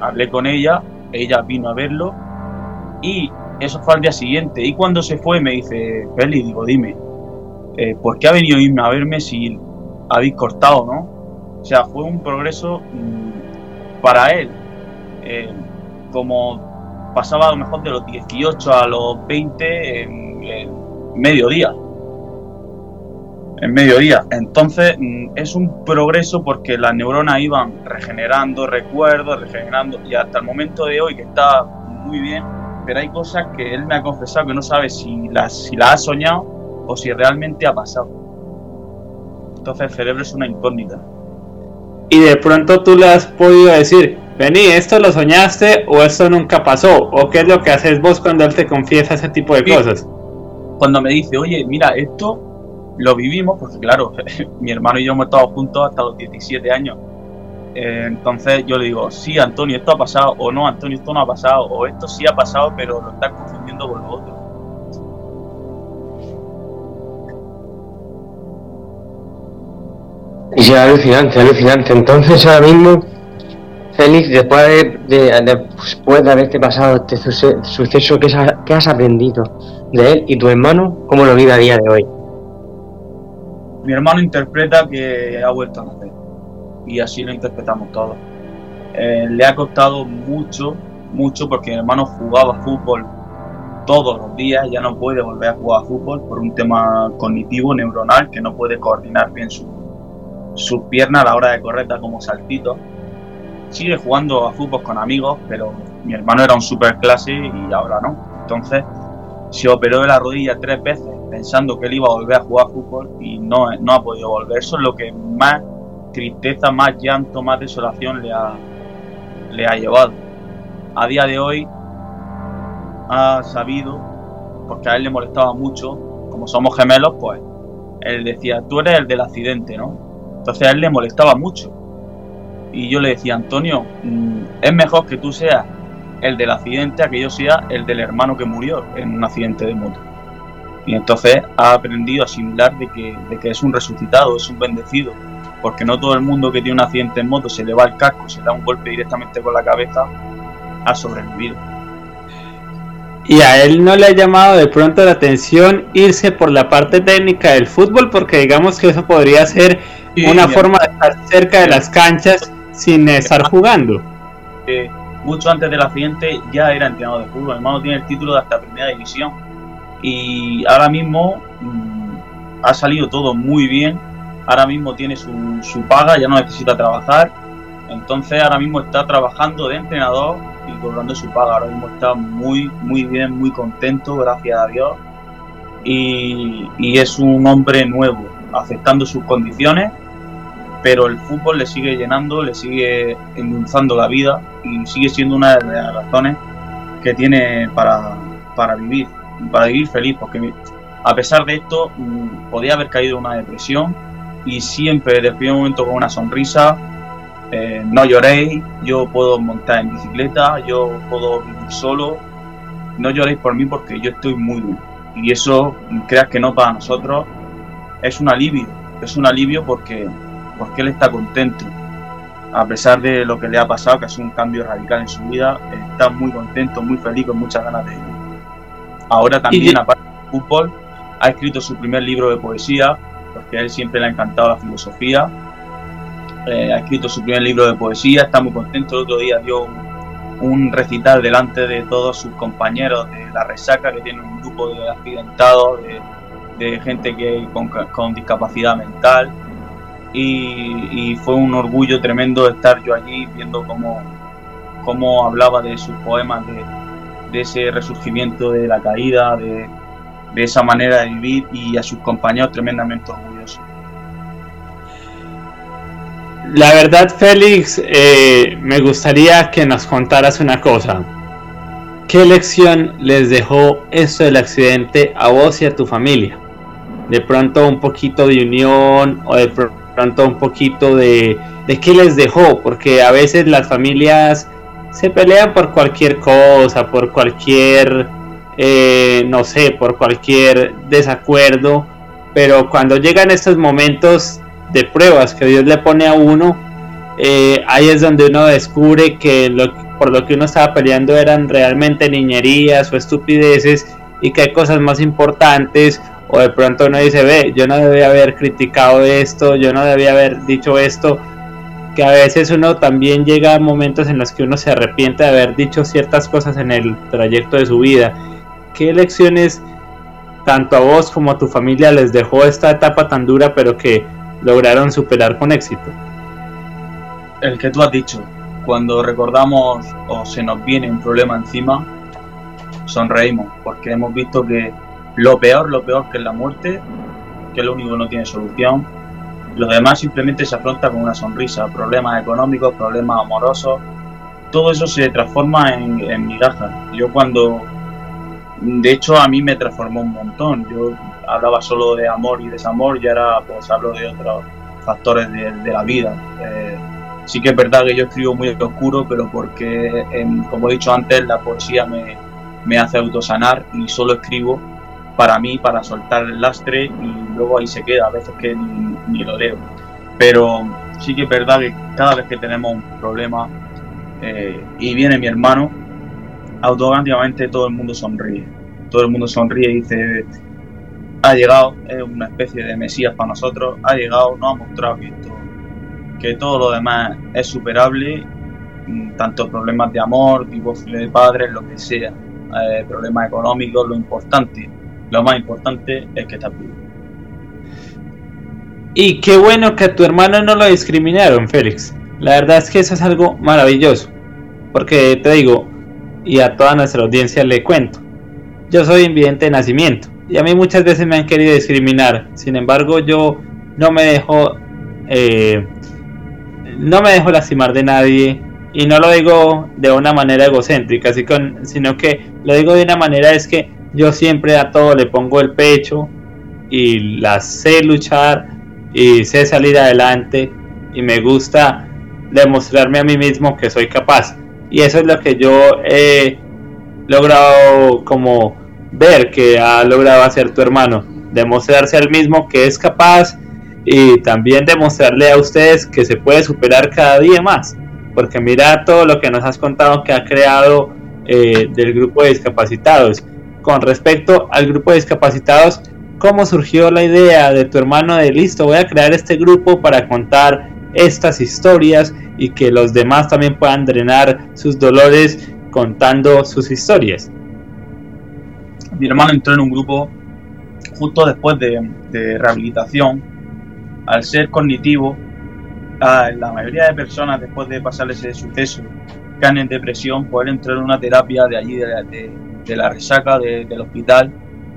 Hablé con ella, ella vino a verlo y eso fue al día siguiente. Y cuando se fue me dice, Félix, digo, dime, eh, ¿por qué ha venido a verme si habéis cortado, no? O sea, fue un progreso mm, para él. Eh, como pasaba a lo mejor de los 18 a los 20 en, mediodía en mediodía. Entonces mm, es un progreso porque las neuronas iban regenerando recuerdos, regenerando, y hasta el momento de hoy que está muy bien, pero hay cosas que él me ha confesado que no sabe si las si ha soñado o si realmente ha pasado. Entonces el cerebro es una incógnita. Y de pronto tú le has podido decir, vení, ¿esto lo soñaste o esto nunca pasó? ¿O qué es lo que haces vos cuando él te confiesa ese tipo de cosas? Cuando me dice, oye, mira, esto lo vivimos, porque claro, mi hermano y yo hemos estado juntos hasta los 17 años. Eh, entonces yo le digo, sí, Antonio, esto ha pasado, o no, Antonio, esto no ha pasado, o esto sí ha pasado, pero lo estás confundiendo con lo otro. Y sí, alucinante, alucinante. Entonces ahora mismo, Félix, después de, después de haberte pasado este suceso, ¿qué has, ¿qué has aprendido de él y tu hermano? ¿Cómo lo vive a día de hoy? mi hermano interpreta que ha vuelto a nacer y así lo interpretamos todos. Eh, le ha costado mucho, mucho porque mi hermano jugaba fútbol todos los días, ya no puede volver a jugar fútbol por un tema cognitivo, neuronal, que no puede coordinar bien sus su piernas a la hora de correr, como saltito. Sigue jugando a fútbol con amigos, pero mi hermano era un super clase y ahora no. Entonces se operó de la rodilla tres veces pensando que él iba a volver a jugar fútbol y no, no ha podido volver. Eso es lo que más tristeza, más llanto, más desolación le ha, le ha llevado. A día de hoy ha sabido, porque a él le molestaba mucho, como somos gemelos, pues él decía, tú eres el del accidente, ¿no? Entonces a él le molestaba mucho. Y yo le decía, Antonio, mm, es mejor que tú seas el del accidente a que yo sea el del hermano que murió en un accidente de moto. Y entonces ha aprendido a asimilar de que, de que es un resucitado, es un bendecido, porque no todo el mundo que tiene un accidente en moto se le va el casco, se da un golpe directamente con la cabeza, ha sobrevivido. ¿Y a él no le ha llamado de pronto la atención irse por la parte técnica del fútbol? Porque digamos que eso podría ser una forma de estar cerca de las canchas sin estar jugando. Eh, mucho antes del accidente ya era entrenador de fútbol, hermano tiene el título de hasta primera división. Y ahora mismo mm, ha salido todo muy bien, ahora mismo tiene su, su paga, ya no necesita trabajar, entonces ahora mismo está trabajando de entrenador y cobrando su paga, ahora mismo está muy, muy bien, muy contento, gracias a Dios, y, y es un hombre nuevo, aceptando sus condiciones, pero el fútbol le sigue llenando, le sigue endulzando la vida y sigue siendo una de las razones que tiene para, para vivir para vivir feliz, porque a pesar de esto mm, podía haber caído en una depresión y siempre desde el primer momento con una sonrisa, eh, no lloréis, yo puedo montar en bicicleta, yo puedo vivir solo, no lloréis por mí porque yo estoy muy bien. Y eso, creas que no para nosotros, es un alivio, es un alivio porque, porque él está contento. A pesar de lo que le ha pasado, que es un cambio radical en su vida, está muy contento, muy feliz, con muchas ganas de vivir. Ahora también, aparte del fútbol, ha escrito su primer libro de poesía, porque a él siempre le ha encantado la filosofía. Eh, ha escrito su primer libro de poesía, está muy contento. El otro día dio un, recital delante de todos sus compañeros de La Resaca, que tiene un grupo de accidentados, de, gente que con, discapacidad mental. Y, fue un orgullo tremendo estar yo allí viendo cómo, cómo hablaba de sus poemas de, ese resurgimiento de la caída, de, esa manera de vivir y a sus compañeros tremendamente orgullosos. La verdad, Félix, eh, me gustaría que nos contaras una cosa. ¿Qué lección les dejó esto del accidente a vos y a tu familia? De pronto un poquito de unión o de pronto un poquito de, de qué les dejó, porque a veces las familias se pelean por cualquier cosa, por cualquier, eh, no sé, por cualquier desacuerdo, pero cuando llegan estos momentos de pruebas que Dios le pone a uno, eh, ahí es donde uno descubre que por lo que uno estaba peleando eran realmente niñerías o estupideces y que hay cosas más importantes o de pronto uno dice, ve, yo no debía haber criticado esto, yo no debía haber dicho esto, que a veces uno también llega a momentos en los que uno se arrepiente de haber dicho ciertas cosas en el trayecto de su vida. ¿Qué lecciones tanto a vos como a tu familia les dejó esta etapa tan dura pero que lograron superar con éxito? El que tú has dicho, cuando recordamos o se nos viene un problema encima, sonreímos, porque hemos visto que lo peor, lo peor que es la muerte, que es lo único que no tiene solución, lo demás simplemente se afronta con una sonrisa, problemas económicos, problemas amorosos, todo eso se transforma en, en migajas. Yo cuando, de hecho a mí me transformó un montón, yo hablaba solo de amor y desamor y ahora pues hablo de otros factores de, la vida. Eh, sí que es verdad que yo escribo muy oscuro, pero porque, como he dicho antes, la poesía me, me hace autosanar y solo escribo para mí, para soltar el lastre y luego ahí se queda, a veces que ni, lo leo. Pero sí que es verdad que cada vez que tenemos un problema eh, y viene mi hermano, automáticamente todo el mundo sonríe. Todo el mundo sonríe y dice, ha llegado, es una especie de mesías para nosotros, ha llegado, nos ha mostrado que, que todo lo demás es superable, mm, tanto problemas de amor, divorcio de padres, lo que sea, eh, problemas económicos, lo importante lo más importante es que estás vivo. Y qué bueno que a tu hermano no lo discriminaron, Félix. La verdad es que eso es algo maravilloso. Porque te digo, y a toda nuestra audiencia le cuento, yo soy invidente de nacimiento. Y a mí muchas veces me han querido discriminar. Sin embargo, yo no me dejo... Eh, no me dejo lastimar de nadie. Y no lo digo de una manera egocéntrica, sino que lo digo de una manera es que yo siempre a todo le pongo el pecho y la sé luchar y sé salir adelante y me gusta demostrarme a mí mismo que soy capaz. Y eso es lo que yo he logrado como ver que ha logrado hacer tu hermano. Demostrarse al mismo que es capaz y también demostrarle a ustedes que se puede superar cada día más. Porque mira todo lo que nos has contado que ha creado eh, del grupo de discapacitados con respecto al grupo de discapacitados, ¿cómo surgió la idea de tu hermano de listo? Voy a crear este grupo para contar estas historias y que los demás también puedan drenar sus dolores contando sus historias. Mi hermano entró en un grupo justo después de, rehabilitación. Al ser cognitivo, la mayoría de personas después de pasar ese suceso caen en depresión, pueden entrar en una terapia de allí, de la resaca del hospital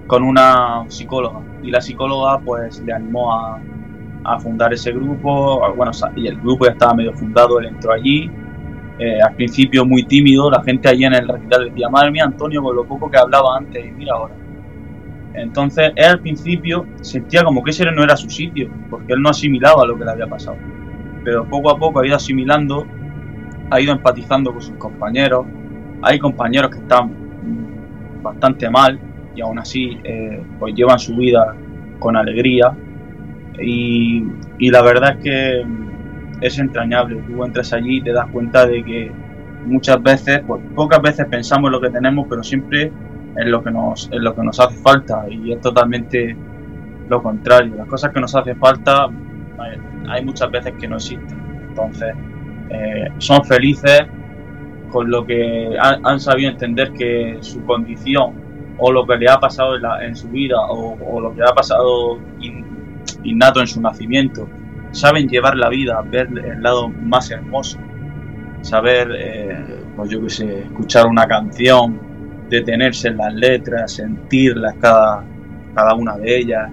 con una psicóloga y la psicóloga pues le animó a, fundar ese grupo, bueno, y el grupo ya estaba medio fundado, él entró allí, eh, al principio muy tímido, la gente allí en el recital decía, madre mía Antonio, con lo poco que hablaba antes, y mira ahora. Entonces él al principio sentía como que ese no era su sitio, porque él no asimilaba lo que le había pasado. Pero poco a poco ha ido asimilando, ha ido empatizando con sus compañeros, hay compañeros que están bastante mal y aún así eh, pues llevan su vida con alegría y, la verdad es que es entrañable. Tú entras allí y te das cuenta de que muchas veces, pues pocas veces pensamos en lo que tenemos, pero siempre en lo que nos, en lo que nos hace falta y es totalmente lo contrario. Las cosas que nos hace falta hay muchas veces que no existen. Entonces, eh, son felices con lo que han, sabido entender que su condición o lo que le ha pasado en, su vida o, lo que ha pasado innato en su nacimiento, saben llevar la vida, ver el lado más hermoso, saber, eh, pues yo que sé, escuchar una canción, detenerse en las letras, sentirlas cada, cada una de ellas,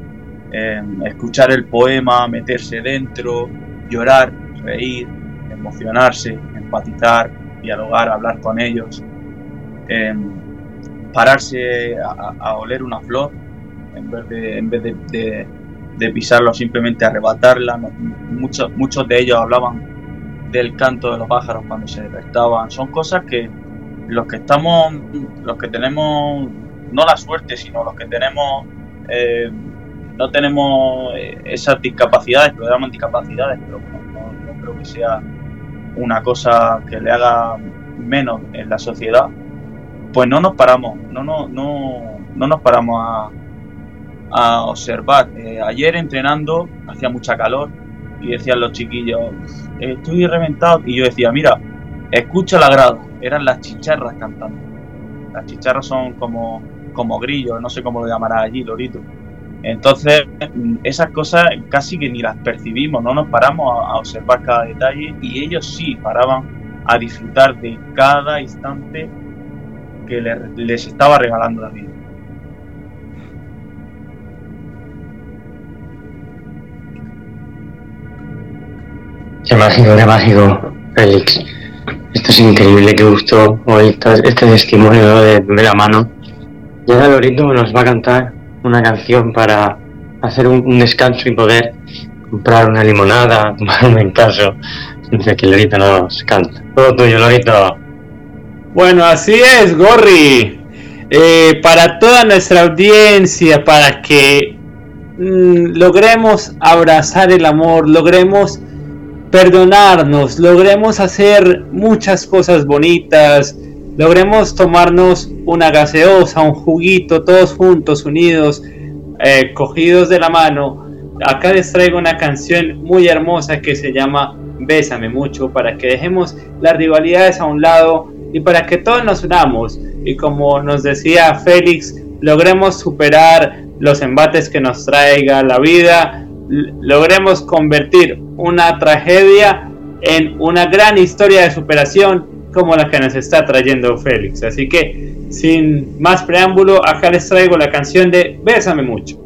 eh, escuchar el poema, meterse dentro, llorar, reír, emocionarse, empatizar, dialogar, hablar con ellos, em, pararse a, oler una flor en vez de, en vez de, pisarlo, simplemente arrebatarla. Muchos, muchos de ellos hablaban del canto de los pájaros cuando se despertaban. Son cosas que los que estamos, los que tenemos, no la suerte, sino los que tenemos, eh, no tenemos eh, esas discapacidades, discapacidades, pero no, no, creo que sea una cosa que le haga menos en la sociedad, pues no nos paramos, no, no, no, no nos paramos a, a observar. Eh, ayer entrenando hacía mucha calor y decían los chiquillos, estoy reventado. Y yo decía, mira, escucha la grada. Eran las chicharras cantando. Las chicharras son como, como grillos, no sé cómo lo llamará allí, Lorito. Entonces, esas cosas casi que ni las percibimos, no nos paramos a, observar cada detalle y ellos sí paraban a disfrutar de cada instante que les estaba regalando la vida. Qué mágico, qué mágico, Félix. Esto es increíble, qué gusto hoy este testimonio de primera mano. Y ahora Lorito nos va a cantar una canción para hacer un, descanso y poder comprar una limonada, tomarme en caso, mientras que Lorito nos canta. Todo tuyo, Lorito. Bueno, así es, Gorri. Eh, para toda nuestra audiencia, para que mm, logremos abrazar el amor, logremos perdonarnos, logremos hacer muchas cosas bonitas, logremos tomarnos una gaseosa, un juguito, todos juntos, unidos, eh, cogidos de la mano. Acá les traigo una canción muy hermosa que se llama Bésame mucho para que dejemos las rivalidades a un lado y para que todos nos unamos y como nos decía Félix, logremos superar los embates que nos traiga la vida, logremos convertir una tragedia en una gran historia de superación como la que nos está trayendo Félix. Así que, sin más preámbulo, acá les traigo la canción de Bésame mucho.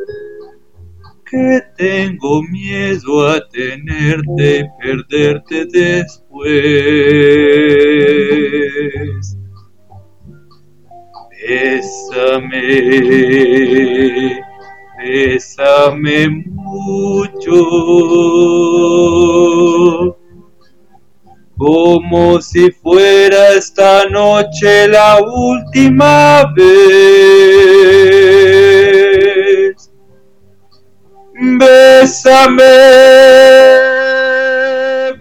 que tengo miedo a tenerte y perderte después. Bésame, bésame mucho, como si fuera esta noche la última vez Bésame,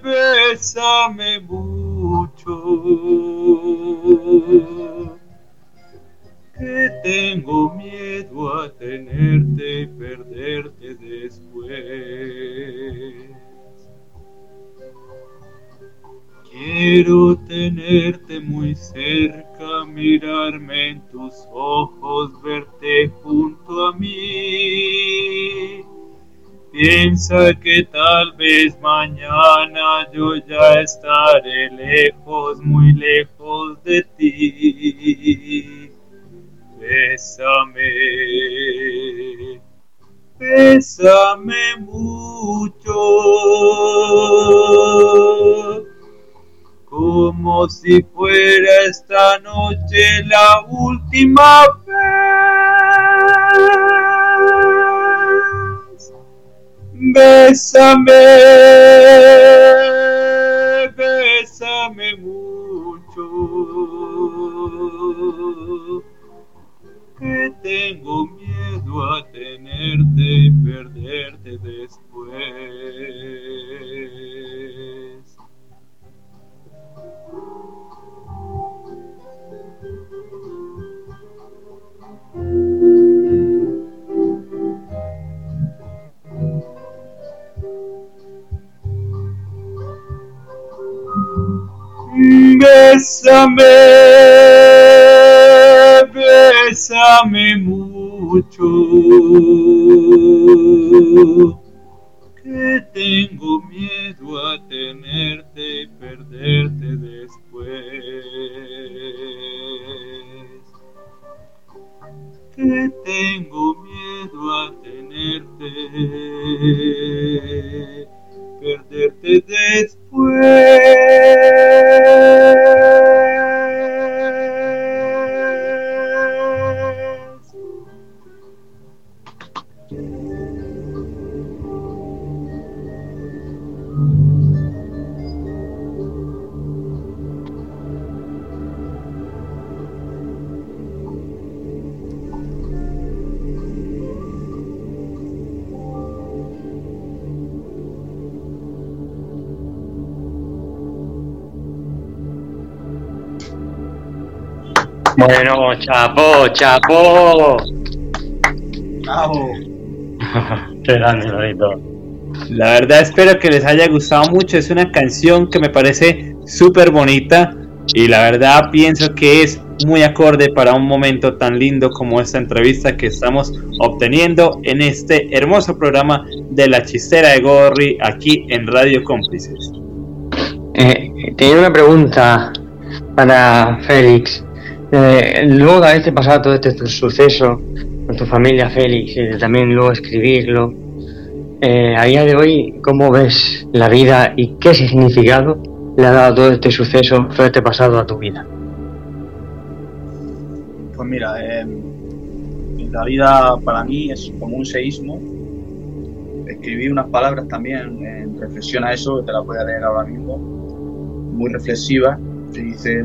bésame mucho, que tengo miedo a tenerte y perderte después. Quiero tenerte muy cerca, mirarme en tus ojos, verte junto a mí Piensa que tal vez mañana yo ya estaré lejos, muy lejos de ti. Bésame, bésame mucho, como si fuera esta noche la última vez. Bésame, bésame mucho, que tengo miedo a tenerte y perderte después. Bésame, bésame mucho, que tengo miedo a tenerte y perderte después. Que tengo miedo a tenerte, perderte después. Chapó, chapó. Bravo. Qué grande, Lorito. La verdad espero que les haya gustado mucho. Es una canción que me parece súper bonita y la verdad pienso que es muy acorde para un momento tan lindo como esta entrevista que estamos obteniendo en este hermoso programa de la chistera de Gorri aquí en Radio Cómplices. Eh, tenía una pregunta para Félix. Eh, luego de haberte pasado todo este suceso con tu familia, Félix, y también luego escribirlo, eh, a día de hoy, ¿cómo ves la vida y qué significado le ha dado todo este suceso, todo este pasado a tu vida? Pues mira, eh, la vida para mí es como un seísmo. Escribí unas palabras también en reflexión a eso, que te las voy a leer ahora mismo, muy reflexiva. Se dice,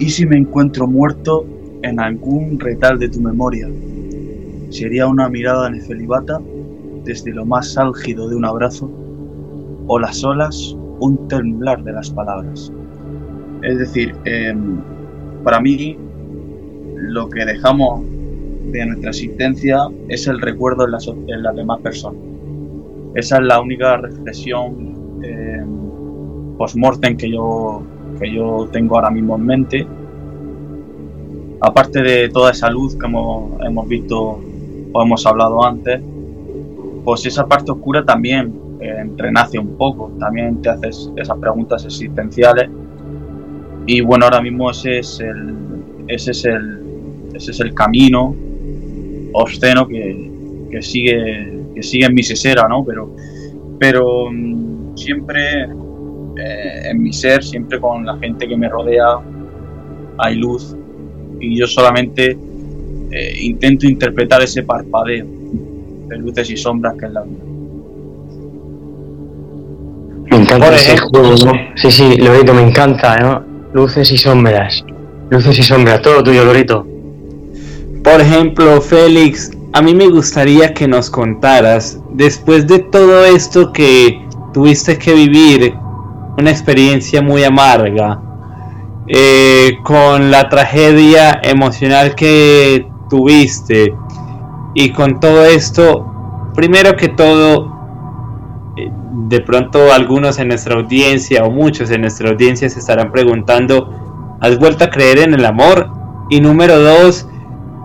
¿y si me encuentro muerto en algún retal de tu memoria? Sería una mirada nefelibata desde lo más álgido de un abrazo, o las olas un temblar de las palabras. Es decir, em, para mí lo que dejamos de nuestra existencia es el recuerdo en las, demás personas. Esa es la única reflexión eh, post-mortem que yo, que yo tengo ahora mismo en mente. Aparte de toda esa luz que hemos, visto o hemos hablado antes, pues esa parte oscura también eh, renace un poco, también te haces esas preguntas existenciales. Y bueno, ahora mismo ese es el, ese es el, ese es el camino obsceno que, que sigue que sigue en mi sesera, ¿no? Pero, pero mm, siempre eh, en mi ser, siempre con la gente que me rodea, hay luz y yo solamente eh, intento interpretar ese parpadeo de luces y sombras que es la vida. Me encanta Por ese ejemplo. juego, ¿no? Sí, sí, Lorito, me encanta, ¿no? Luces y sombras. Luces y sombras, todo tuyo, Lorito. Por ejemplo, Félix, a mí me gustaría que nos contaras, después de todo esto que tuviste que vivir, una experiencia muy amarga, eh, con la tragedia emocional que tuviste y con todo esto, primero que todo, eh, de pronto algunos en nuestra audiencia o muchos en nuestra audiencia se estarán preguntando, ¿has vuelto a creer en el amor? Y número dos,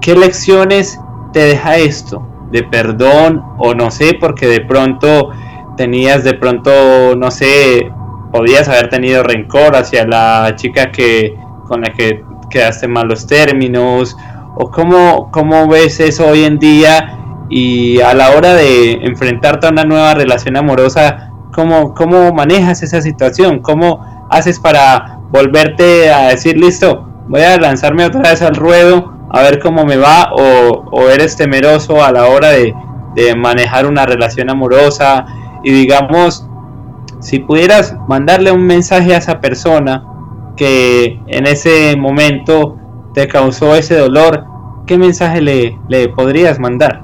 ¿qué lecciones te deja esto? De perdón o no sé, porque de pronto tenías de pronto, no sé, podías haber tenido rencor hacia la chica que con la que quedaste malos términos o cómo, cómo ves eso hoy en día y a la hora de enfrentarte a una nueva relación amorosa, ¿cómo, cómo manejas esa situación? ¿Cómo haces para volverte a decir, listo, voy a lanzarme otra vez al ruedo a ver cómo me va o, o eres temeroso a la hora de manejar una relación amorosa y digamos, si pudieras mandarle un mensaje a esa persona que en ese momento te causó ese dolor, ¿qué mensaje le, le podrías mandar?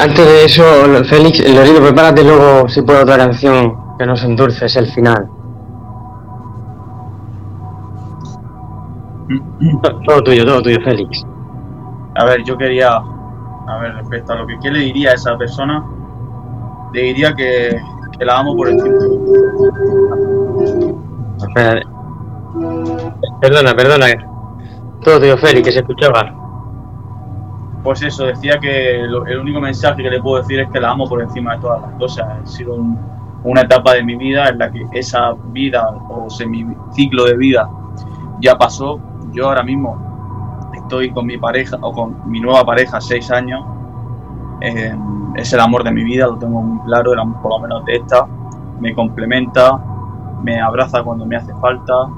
Antes de eso, Félix, Lorito, prepárate luego, si puedo, otra canción que nos endulce, es el final. Todo tuyo, todo tuyo, Félix. A ver, yo quería, a ver, respecto a lo que ¿qué le diría a esa persona, le diría que, que la amo por encima. Espera, Perdona, perdona. Todo tío Félix, que se escuchaba. Pues eso, decía que el único mensaje que le puedo decir es que la amo por encima de todas las cosas. Ha sido una etapa de mi vida en la que esa vida o semiciclo de vida ya pasó. Yo ahora mismo estoy con mi pareja o con mi nueva pareja, seis años. Eh, es el amor de mi vida, lo tengo muy claro, el amor por lo menos de esta. Me complementa, me abraza cuando me hace falta,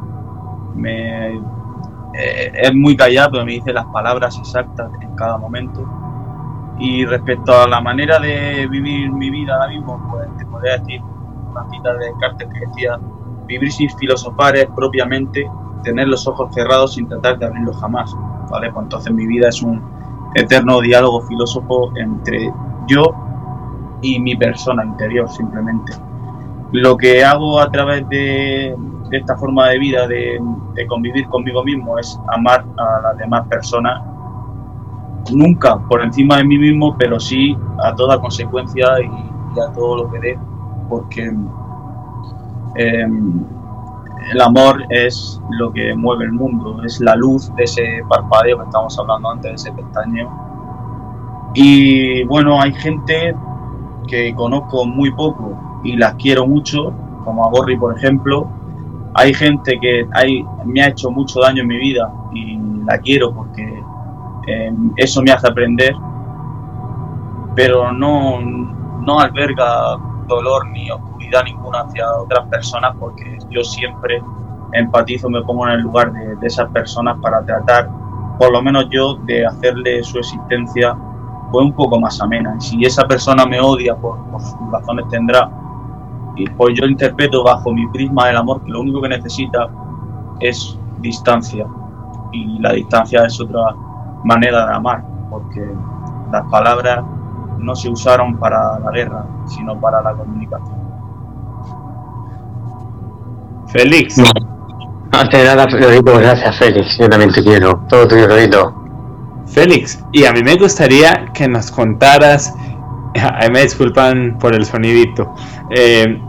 eh, es muy callado, me dice las palabras exactas en cada momento. Y respecto a la manera de vivir mi vida ahora mismo, pues te podría decir una cita de Carter que decía, vivir sin filosofar es propiamente tener los ojos cerrados sin tratar de abrirlos jamás. ¿vale? Pues entonces mi vida es un eterno diálogo filósofo entre yo y mi persona interior simplemente. Lo que hago a través de, esta forma de vida, de, convivir conmigo mismo, es amar a las demás personas, nunca por encima de mí mismo, pero sí a toda consecuencia y, a todo lo que dé, porque em, el amor es lo que mueve el mundo, es la luz de ese parpadeo que estábamos hablando antes, de ese pestañeo. Y bueno, hay gente que conozco muy poco y las quiero mucho, como a Borri, por ejemplo. Hay gente que me ha hecho mucho daño en mi vida y la quiero porque eh, eso me hace aprender, pero no, no alberga dolor ni oscuridad ninguna hacia otras personas porque yo siempre empatizo, me pongo en el lugar de esas personas para tratar, por lo menos yo, de hacerle su existencia pues un poco más amena. Y si esa persona me odia por, por sus razones tendrá, y pues yo interpreto bajo mi prisma del amor que lo único que necesita es distancia. Y la distancia es otra manera de amar, porque las palabras no se usaron para la guerra, sino para la comunicación. Félix. Antes de nada, gracias Félix, yo también te quiero, todo tuyo, Rodito. Félix, y a mí me gustaría que nos contaras, ahí me disculpan por el sonidito, eh,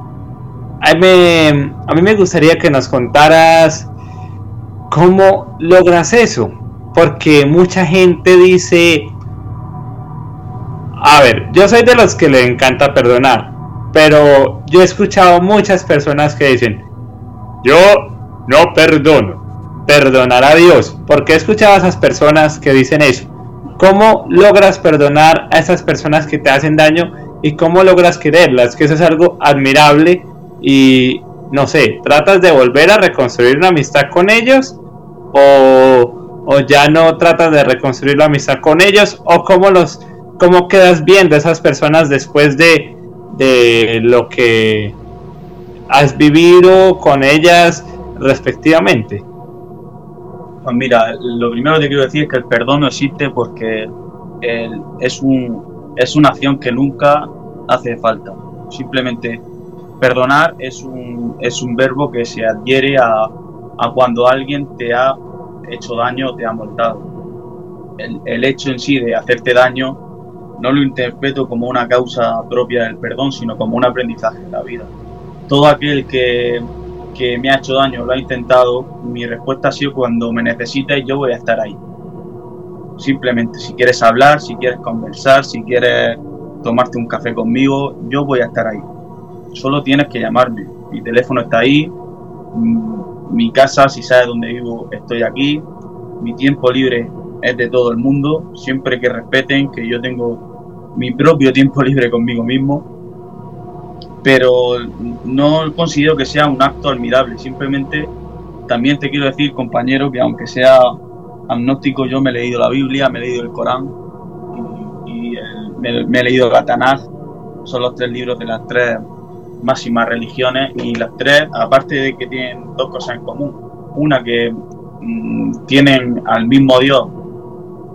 a, a mí me gustaría que nos contaras cómo logras eso, porque mucha gente dice, a ver, yo soy de los que le encanta perdonar, pero yo he escuchado muchas personas que dicen, yo no perdono, perdonar a Dios. ¿Por qué he escuchado a esas personas que dicen eso? ¿Cómo logras perdonar a esas personas que te hacen daño y cómo logras quererlas? Que eso es algo admirable y no sé, ¿tratas de volver a reconstruir una amistad con ellos? ¿O, o ya no tratas de reconstruir la amistad con ellos? ¿O cómo, los, cómo quedas bien de esas personas después de, de lo que has vivido con ellas respectivamente? Mira, lo primero que quiero decir es que el perdón no existe porque es, un, es una acción que nunca hace falta. Simplemente Perdonar es un, es un verbo que se adhiere a, a cuando alguien te ha hecho daño o te ha molestado. El, el, hecho en sí de hacerte daño no lo interpreto como una causa propia del perdón, sino como un aprendizaje en la vida. Todo aquel que, que me ha hecho daño lo ha intentado, mi respuesta ha sido cuando me necesites yo voy a estar ahí. Simplemente, si quieres hablar, si quieres conversar, si quieres tomarte un café conmigo, yo voy a estar ahí solo tienes que llamarme. Mi teléfono está ahí, mm, mi casa, si sabes dónde vivo, estoy aquí. Mi tiempo libre es de todo el mundo, siempre que respeten que yo tengo mi propio tiempo libre conmigo mismo. Pero no considero que sea un acto admirable, simplemente también te quiero decir, compañero, que aunque sea agnóstico, yo me he leído la Biblia, me he leído el Corán y, me, he leído el Tanaj, son los tres libros de las tres máximas religiones y las tres, aparte de que tienen dos cosas en común. Una que mm, tienen al mismo Dios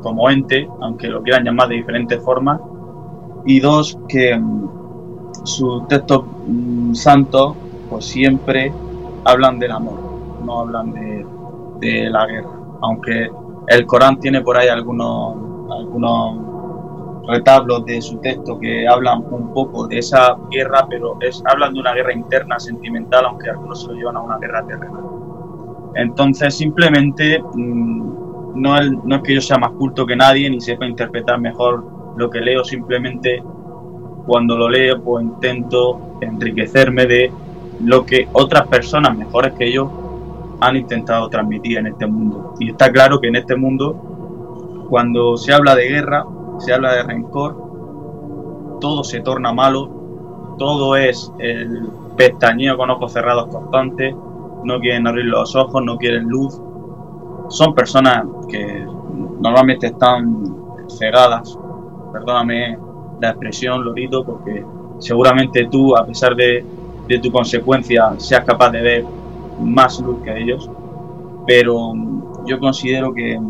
como ente, aunque lo quieran llamar de diferentes formas, y dos que mm, sus textos mm, santos pues siempre hablan del amor, no hablan de, de la guerra, aunque el Corán tiene por ahí algunos algunos retablos de su texto que hablan un poco de esa guerra, pero es, hablan de una guerra interna, sentimental, aunque algunos se lo llevan a una guerra terrenal. Entonces, simplemente, mm, no, no es que yo sea más culto que nadie ni sepa interpretar mejor lo que leo, simplemente cuando lo leo, pues intento enriquecerme de lo que otras personas mejores que yo han intentado transmitir en este mundo. Y está claro que en este mundo, cuando se habla de guerra, se habla de rencor, todo se torna malo, todo es el pestañeo con ojos cerrados constantes, no quieren abrir los ojos, no quieren luz. Son personas que normalmente están cegadas, perdóname la expresión, Lorito, porque seguramente tú, a pesar de, de tu consecuencia, seas capaz de ver más luz que ellos. Pero yo considero que,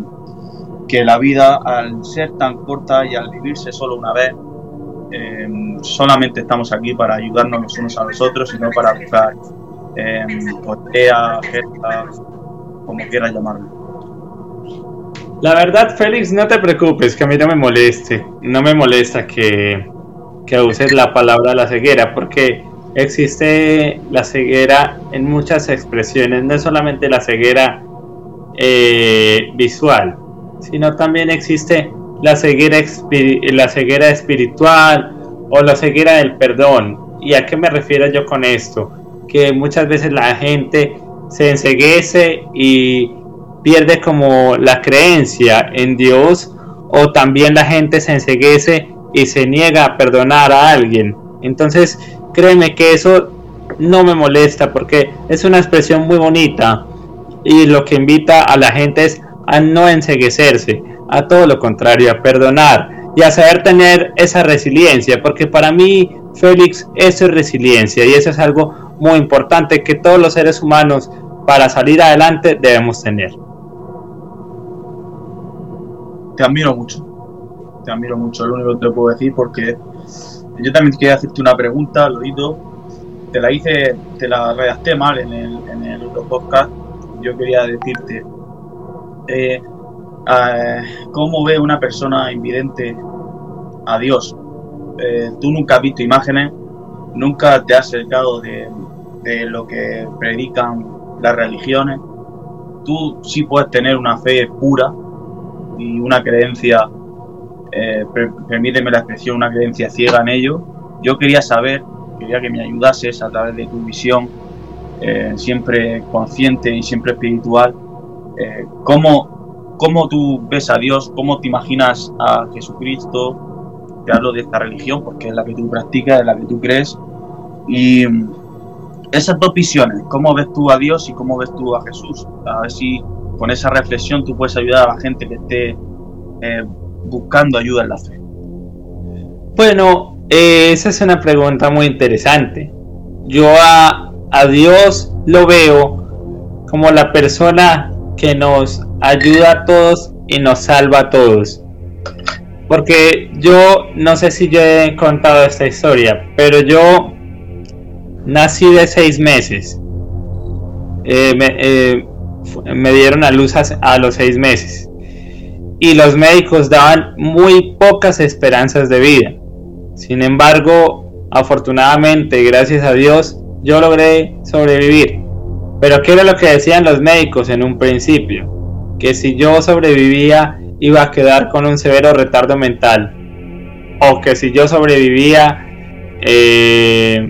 que la vida, al ser tan corta y al vivirse solo una vez, eh, solamente estamos aquí para ayudarnos los unos a los otros y no para buscar eh, gestas, como quieras llamarlo. La verdad, Félix, no te preocupes, que a mí no me moleste, no me molesta que, que uses la palabra la ceguera, porque existe la ceguera en muchas expresiones, no es solamente la ceguera eh, visual, sino también existe la ceguera, la ceguera espiritual o la ceguera del perdón. ¿Y a qué me refiero yo con esto? Que muchas veces la gente se enseguece y pierde como la creencia en Dios o también la gente se enseguece y se niega a perdonar a alguien. Entonces, créeme que eso no me molesta porque es una expresión muy bonita y lo que invita a la gente es a no enseguecerse, a todo lo contrario, a perdonar y a saber tener esa resiliencia, porque para mí, Félix, eso es resiliencia y eso es algo muy importante que todos los seres humanos para salir adelante debemos tener. Te admiro mucho, te admiro mucho, lo único que te puedo decir porque yo también quería hacerte una pregunta, Lorito. Te la hice, te la redacté mal en el, en el podcast. Yo quería decirte, eh, ¿cómo ve una persona invidente a Dios? Eh, tú nunca has visto imágenes, nunca te has acercado de lo que predican las religiones. Tú sí puedes tener una fe pura y una creencia eh, permíteme la expresión, una creencia ciega en ello. Yo quería saber, quería que me ayudases a través de tu visión, eh, siempre consciente y siempre espiritual, eh, cómo, cómo tú ves a Dios, cómo te imaginas a Jesucristo, te hablo de esta religión porque es la que tú practicas, es la que tú crees, y esas dos visiones, cómo ves tú a Dios y cómo ves tú a Jesús, a ver si con esa reflexión tú puedes ayudar a la gente que esté eh, buscando ayuda en la fe? Bueno, eh, esa es una pregunta muy interesante. Yo a, Dios lo veo como la persona que nos ayuda a todos y nos salva a todos. Porque yo no sé si yo he contado esta historia, pero yo nací de seis meses. Eh, me, dieron a luz a los seis meses y los médicos daban muy pocas esperanzas de vida. Sin embargo, afortunadamente, gracias a Dios, yo logré sobrevivir. Pero ¿qué era lo que decían los médicos en un principio? Que si yo sobrevivía iba a quedar con un severo retardo mental. O que si yo sobrevivía, eh,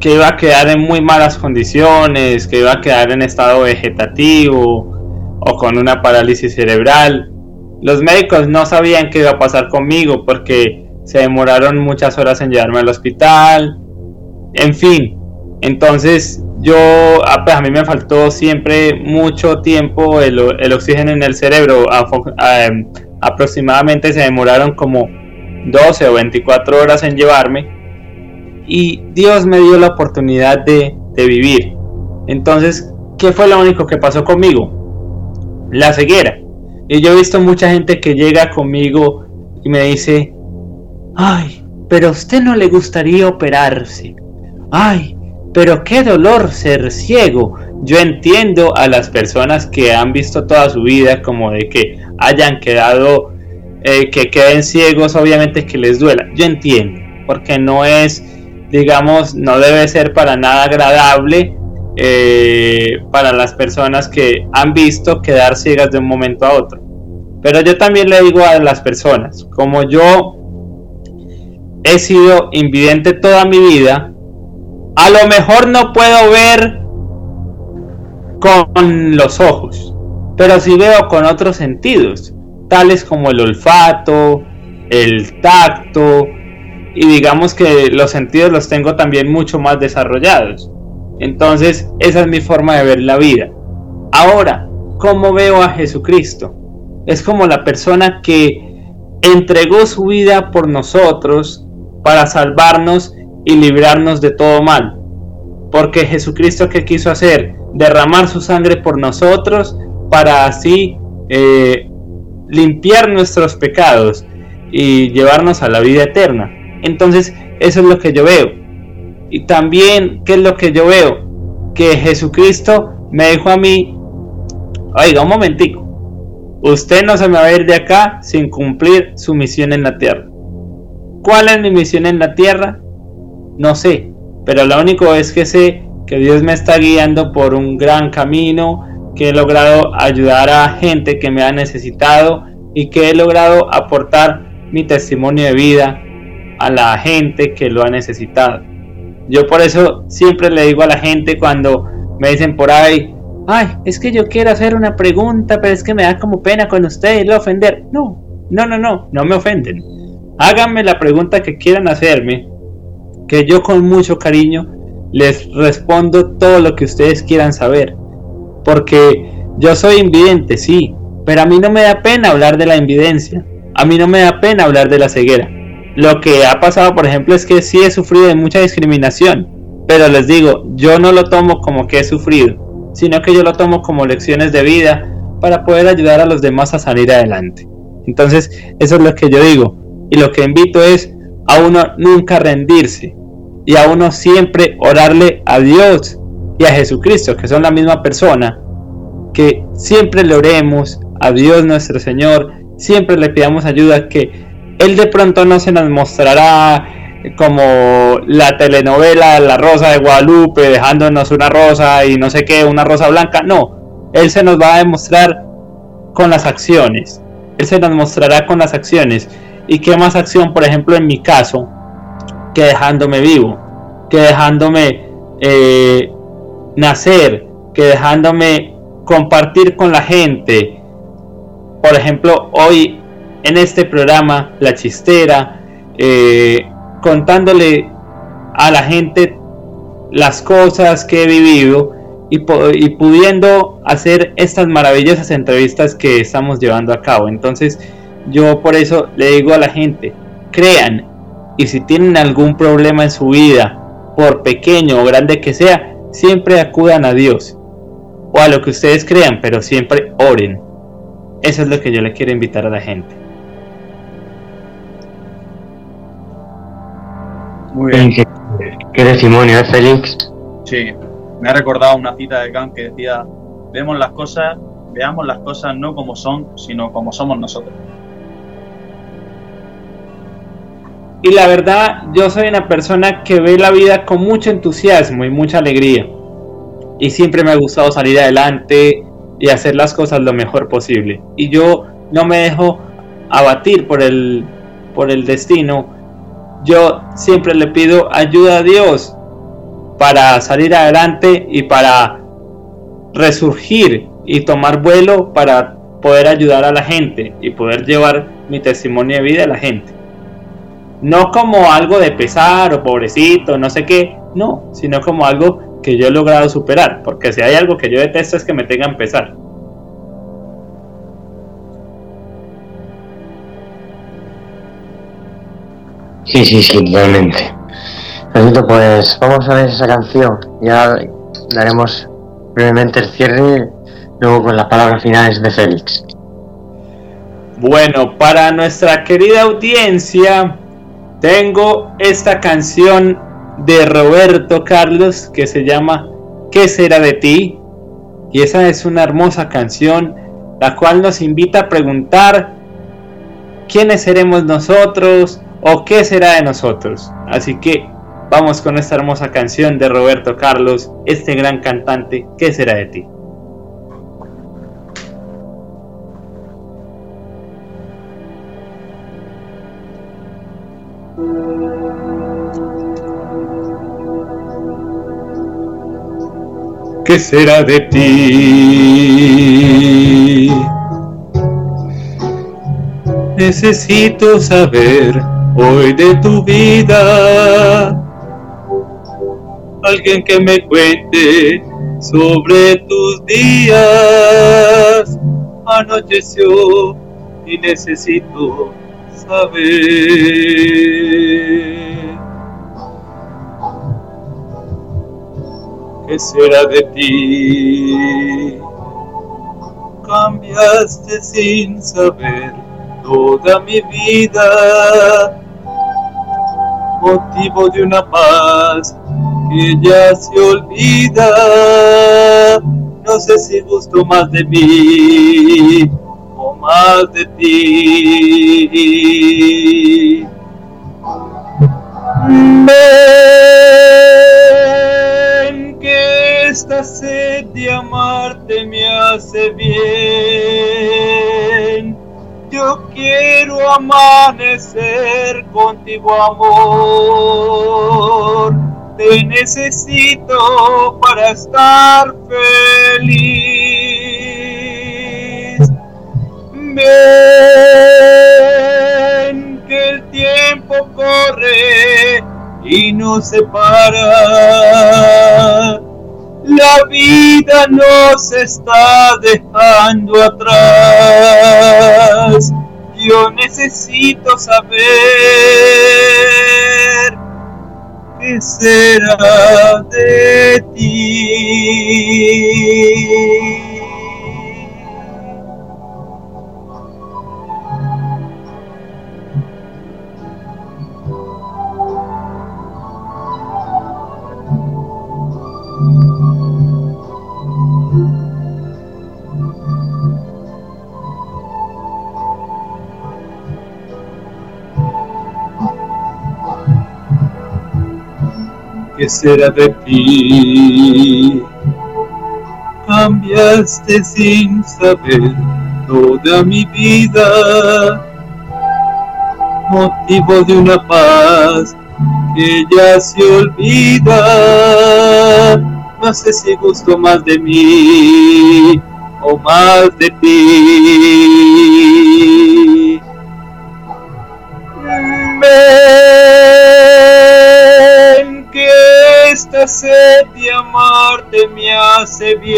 que iba a quedar en muy malas condiciones, que iba a quedar en estado vegetativo, o con una parálisis cerebral. Los médicos no sabían qué iba a pasar conmigo porque se demoraron muchas horas en llevarme al hospital. En fin, entonces yo, ah, pues a mí me faltó siempre mucho tiempo el, oxígeno en el cerebro. Em, aproximadamente se demoraron como 12 o 24 horas en llevarme. Y Dios me dio la oportunidad de, vivir. Entonces, ¿qué fue lo único que pasó conmigo? la ceguera. Y yo he visto mucha gente que llega conmigo y me dice, ay, pero a usted no le gustaría operarse. Ay, pero qué dolor ser ciego. Yo entiendo a las personas que han visto toda su vida como de que hayan quedado, eh, que queden ciegos, obviamente que les duela. Yo entiendo, porque no es, digamos, no debe ser para nada agradable eh, para las personas que han visto quedar ciegas de un momento a otro. Pero yo también le digo a las personas, como yo he sido invidente toda mi vida, a lo mejor no puedo ver con los ojos, pero sí veo con otros sentidos, tales como el olfato, el tacto, y digamos que los sentidos los tengo también mucho más desarrollados. Entonces, esa es mi forma de ver la vida. Ahora, ¿cómo veo a Jesucristo? Es como la persona que entregó su vida por nosotros para salvarnos y librarnos de todo mal. Porque Jesucristo que quiso hacer? Derramar su sangre por nosotros para así eh, limpiar nuestros pecados y llevarnos a la vida eterna. Entonces, eso es lo que yo veo. Y también, ¿qué es lo que yo veo? Que Jesucristo me dijo a mí, oiga, un momentico, usted no se me va a ir de acá sin cumplir su misión en la tierra. ¿Cuál es mi misión en la tierra? No sé, pero lo único es que sé que Dios me está guiando por un gran camino, que he logrado ayudar a gente que me ha necesitado y que he logrado aportar mi testimonio de vida a la gente que lo ha necesitado. Yo por eso siempre le digo a la gente cuando me dicen por ahí, ay, es que yo quiero hacer una pregunta, pero es que me da como pena con usted y lo ofender. No, no, no, no, no me ofenden. Háganme la pregunta que quieran hacerme, que yo con mucho cariño les respondo todo lo que ustedes quieran saber. Porque yo soy invidente, sí, pero a mí no me da pena hablar de la invidencia. A mí no me da pena hablar de la ceguera. Lo que ha pasado, por ejemplo, es que sí he sufrido de mucha discriminación, pero les digo, yo no lo tomo como que he sufrido, sino que yo lo tomo como lecciones de vida para poder ayudar a los demás a salir adelante. Entonces, eso es lo que yo digo. Y lo que invito es a uno nunca rendirse y a uno siempre orarle a Dios y a Jesucristo, que son la misma persona, que siempre le oremos a Dios nuestro Señor, siempre le pidamos ayuda, que él de pronto no se nos mostrará como la telenovela La Rosa de Guadalupe, dejándonos una rosa y no sé qué, una rosa blanca. No, Él se nos va a demostrar con las acciones. Él se nos mostrará con las acciones. ¿Y qué más acción, por ejemplo, en mi caso, que dejándome vivo, que dejándome eh, nacer, que dejándome compartir con la gente? Por ejemplo, hoy en este programa La Chistera, eh, contándole a la gente las cosas que he vivido y, y, pudiendo hacer estas maravillosas entrevistas que estamos llevando a cabo. Entonces yo por eso le digo a la gente, crean y si tienen algún problema en su vida, por pequeño o grande que sea, siempre acudan a Dios o a lo que ustedes crean, pero siempre oren. Eso es lo que yo le quiero invitar a la gente. Muy bien. ¿Qué, testimonio, eh, Félix? Sí, me ha recordado una cita de Kant que decía, vemos las cosas, veamos las cosas no como son, sino como somos nosotros. Y la verdad, yo soy una persona que ve la vida con mucho entusiasmo y mucha alegría. Y siempre me ha gustado salir adelante y hacer las cosas lo mejor posible. Y yo no me dejo abatir por el, por el destino yo siempre le pido ayuda a Dios para salir adelante y para resurgir y tomar vuelo para poder ayudar a la gente y poder llevar mi testimonio de vida a la gente. No como algo de pesar o pobrecito, no sé qué, no, sino como algo que yo he logrado superar, porque si hay algo que yo detesto es que me tengan pesar. Sí, sí, sí, totalmente. pues vamos a ver esa canción. Ya daremos brevemente el cierre, luego con las palabras finales de Félix. Bueno, para nuestra querida audiencia, tengo esta canción de Roberto Carlos que se llama ¿Qué será de ti? Y esa es una hermosa canción, la cual nos invita a preguntar quiénes seremos nosotros, o qué será de nosotros. Así que vamos con esta hermosa canción de Roberto Carlos, este gran cantante, ¿qué será de ti? ¿Qué será de ti? Necesito saber hoy de tu vida. Alguien que me cuente sobre tus días. Anocheció y necesito saber. ¿qué será de ti? Cambiaste sin saber toda mi vida, motivo de una paz que ya se olvida. No sé si gusto más de mí o más de ti. Esta sed de amarte me hace bien. Yo quiero amanecer contigo, amor. Te necesito para estar feliz. Ven que el tiempo corre y no se para la vida nos está dejando atrás. Yo necesito saber qué será de ti. Será de ti? Cambiaste sin saber toda mi vida, motivo de una paz que ya se olvida. No sé si gusto más de mí o más de ti. De amarte me hace bien.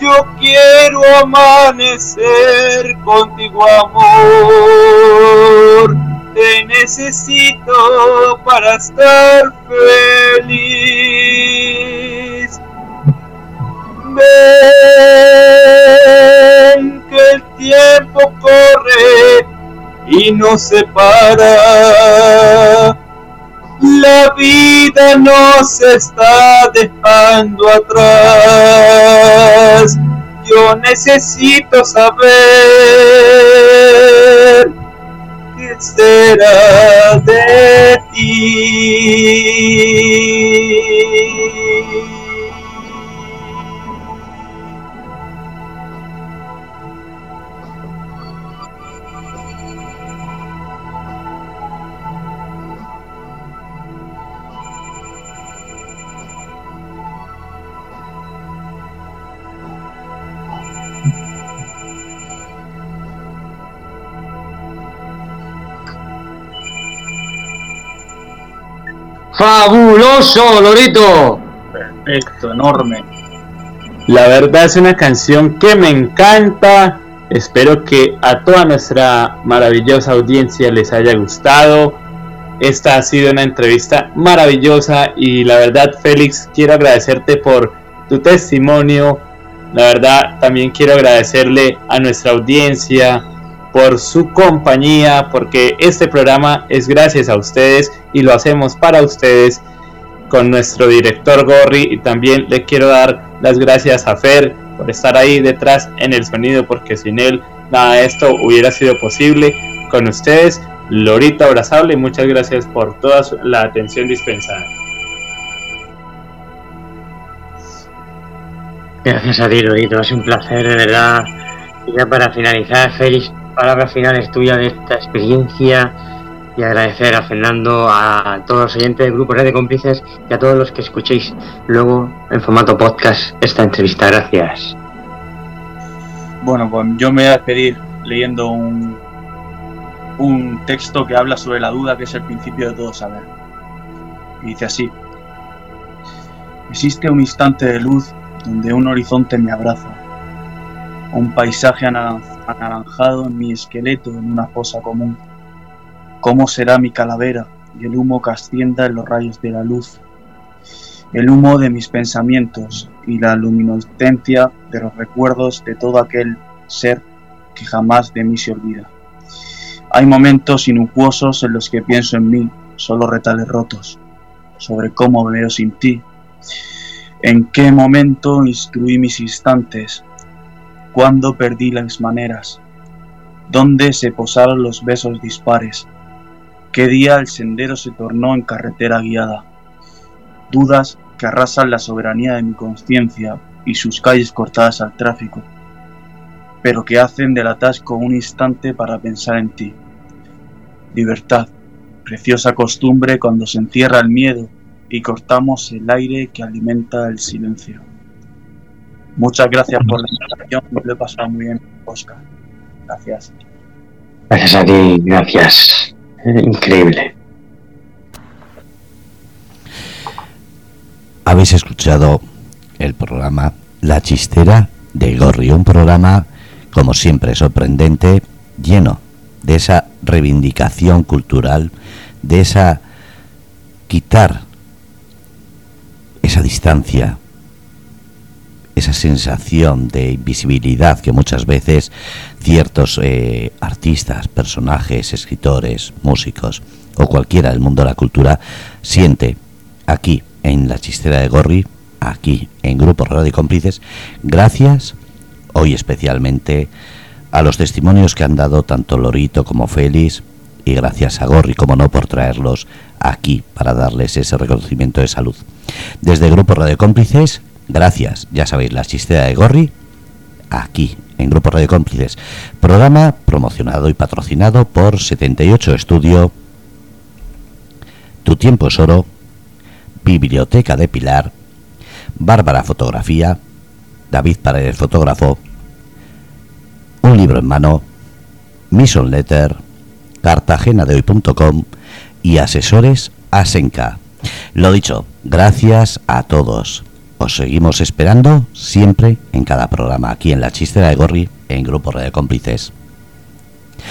Yo quiero amanecer contigo, amor. Te necesito para estar feliz. Ven que el tiempo corre y no se para la vida nos está dejando atrás. Yo necesito saber qué será de ti. Fabuloso, Lorito. Perfecto, enorme. La verdad es una canción que me encanta. Espero que a toda nuestra maravillosa audiencia les haya gustado. Esta ha sido una entrevista maravillosa y la verdad Félix quiero agradecerte por tu testimonio. La verdad también quiero agradecerle a nuestra audiencia, por su compañía, porque este programa es gracias a ustedes y lo hacemos para ustedes con nuestro director Gorri y también le quiero dar las gracias a Fer por estar ahí detrás en el sonido porque sin él nada de esto hubiera sido posible con ustedes Lorita Abrazable muchas gracias por toda la atención dispensada. Gracias a ti, Lorito, es un placer, de verdad. Y ya para finalizar, Félix, palabras finales tuyas de esta experiencia y agradecer a Fernando, a todos los oyentes del grupo Red de Cómplices y a todos los que escuchéis luego en formato podcast esta entrevista. Gracias. Bueno, pues yo me voy a despedir leyendo un, un texto que habla sobre la duda, que es el principio de todo saber. Y dice así. Existe un instante de luz donde un horizonte me abraza, un paisaje anaranjado en mi esqueleto en una fosa común. ¿Cómo será mi calavera y el humo que ascienda en los rayos de la luz? El humo de mis pensamientos y la luminoscencia de los recuerdos de todo aquel ser que jamás de mí se olvida. Hay momentos inucuosos en los que pienso en mí, solo retales rotos, sobre cómo veo sin ti, en qué momento instruí mis instantes, cuándo perdí las maneras, dónde se posaron los besos dispares, qué día el sendero se tornó en carretera guiada, dudas que arrasan la soberanía de mi conciencia y sus calles cortadas al tráfico, pero que hacen del atasco un instante para pensar en ti. Libertad, preciosa costumbre cuando se encierra el miedo y cortamos el aire que alimenta el silencio. Muchas gracias por la invitación, me lo he pasado muy bien, Oscar. Gracias. Gracias a ti, gracias. Increíble. Habéis escuchado el programa La Chistera de Gorri, un programa, como siempre, sorprendente, lleno de esa reivindicación cultural, de esa quitar esa distancia, esa sensación de invisibilidad que muchas veces ciertos eh, artistas, personajes, escritores, músicos o cualquiera del mundo de la cultura siente aquí en la chistera de Gorri, aquí en Grupo Radio Cómplices, gracias hoy especialmente a los testimonios que han dado tanto Lorito como Félix y gracias a Gorri, como no, por traerlos aquí para darles ese reconocimiento de salud. Desde Grupo Radio Cómplices, gracias, ya sabéis, la chistera de Gorri, aquí en Grupo Radio Cómplices, programa promocionado y patrocinado por 78 Estudio, Tu Tiempo es Oro, Biblioteca de Pilar, Bárbara Fotografía, David Paredes Fotógrafo, Un Libro en Mano, Mission Letter, cartagenadehoy.com y asesores Asenca. Lo dicho, gracias a todos. Os seguimos esperando siempre en cada programa aquí en la chistera de Gorri en Grupo de Cómplices.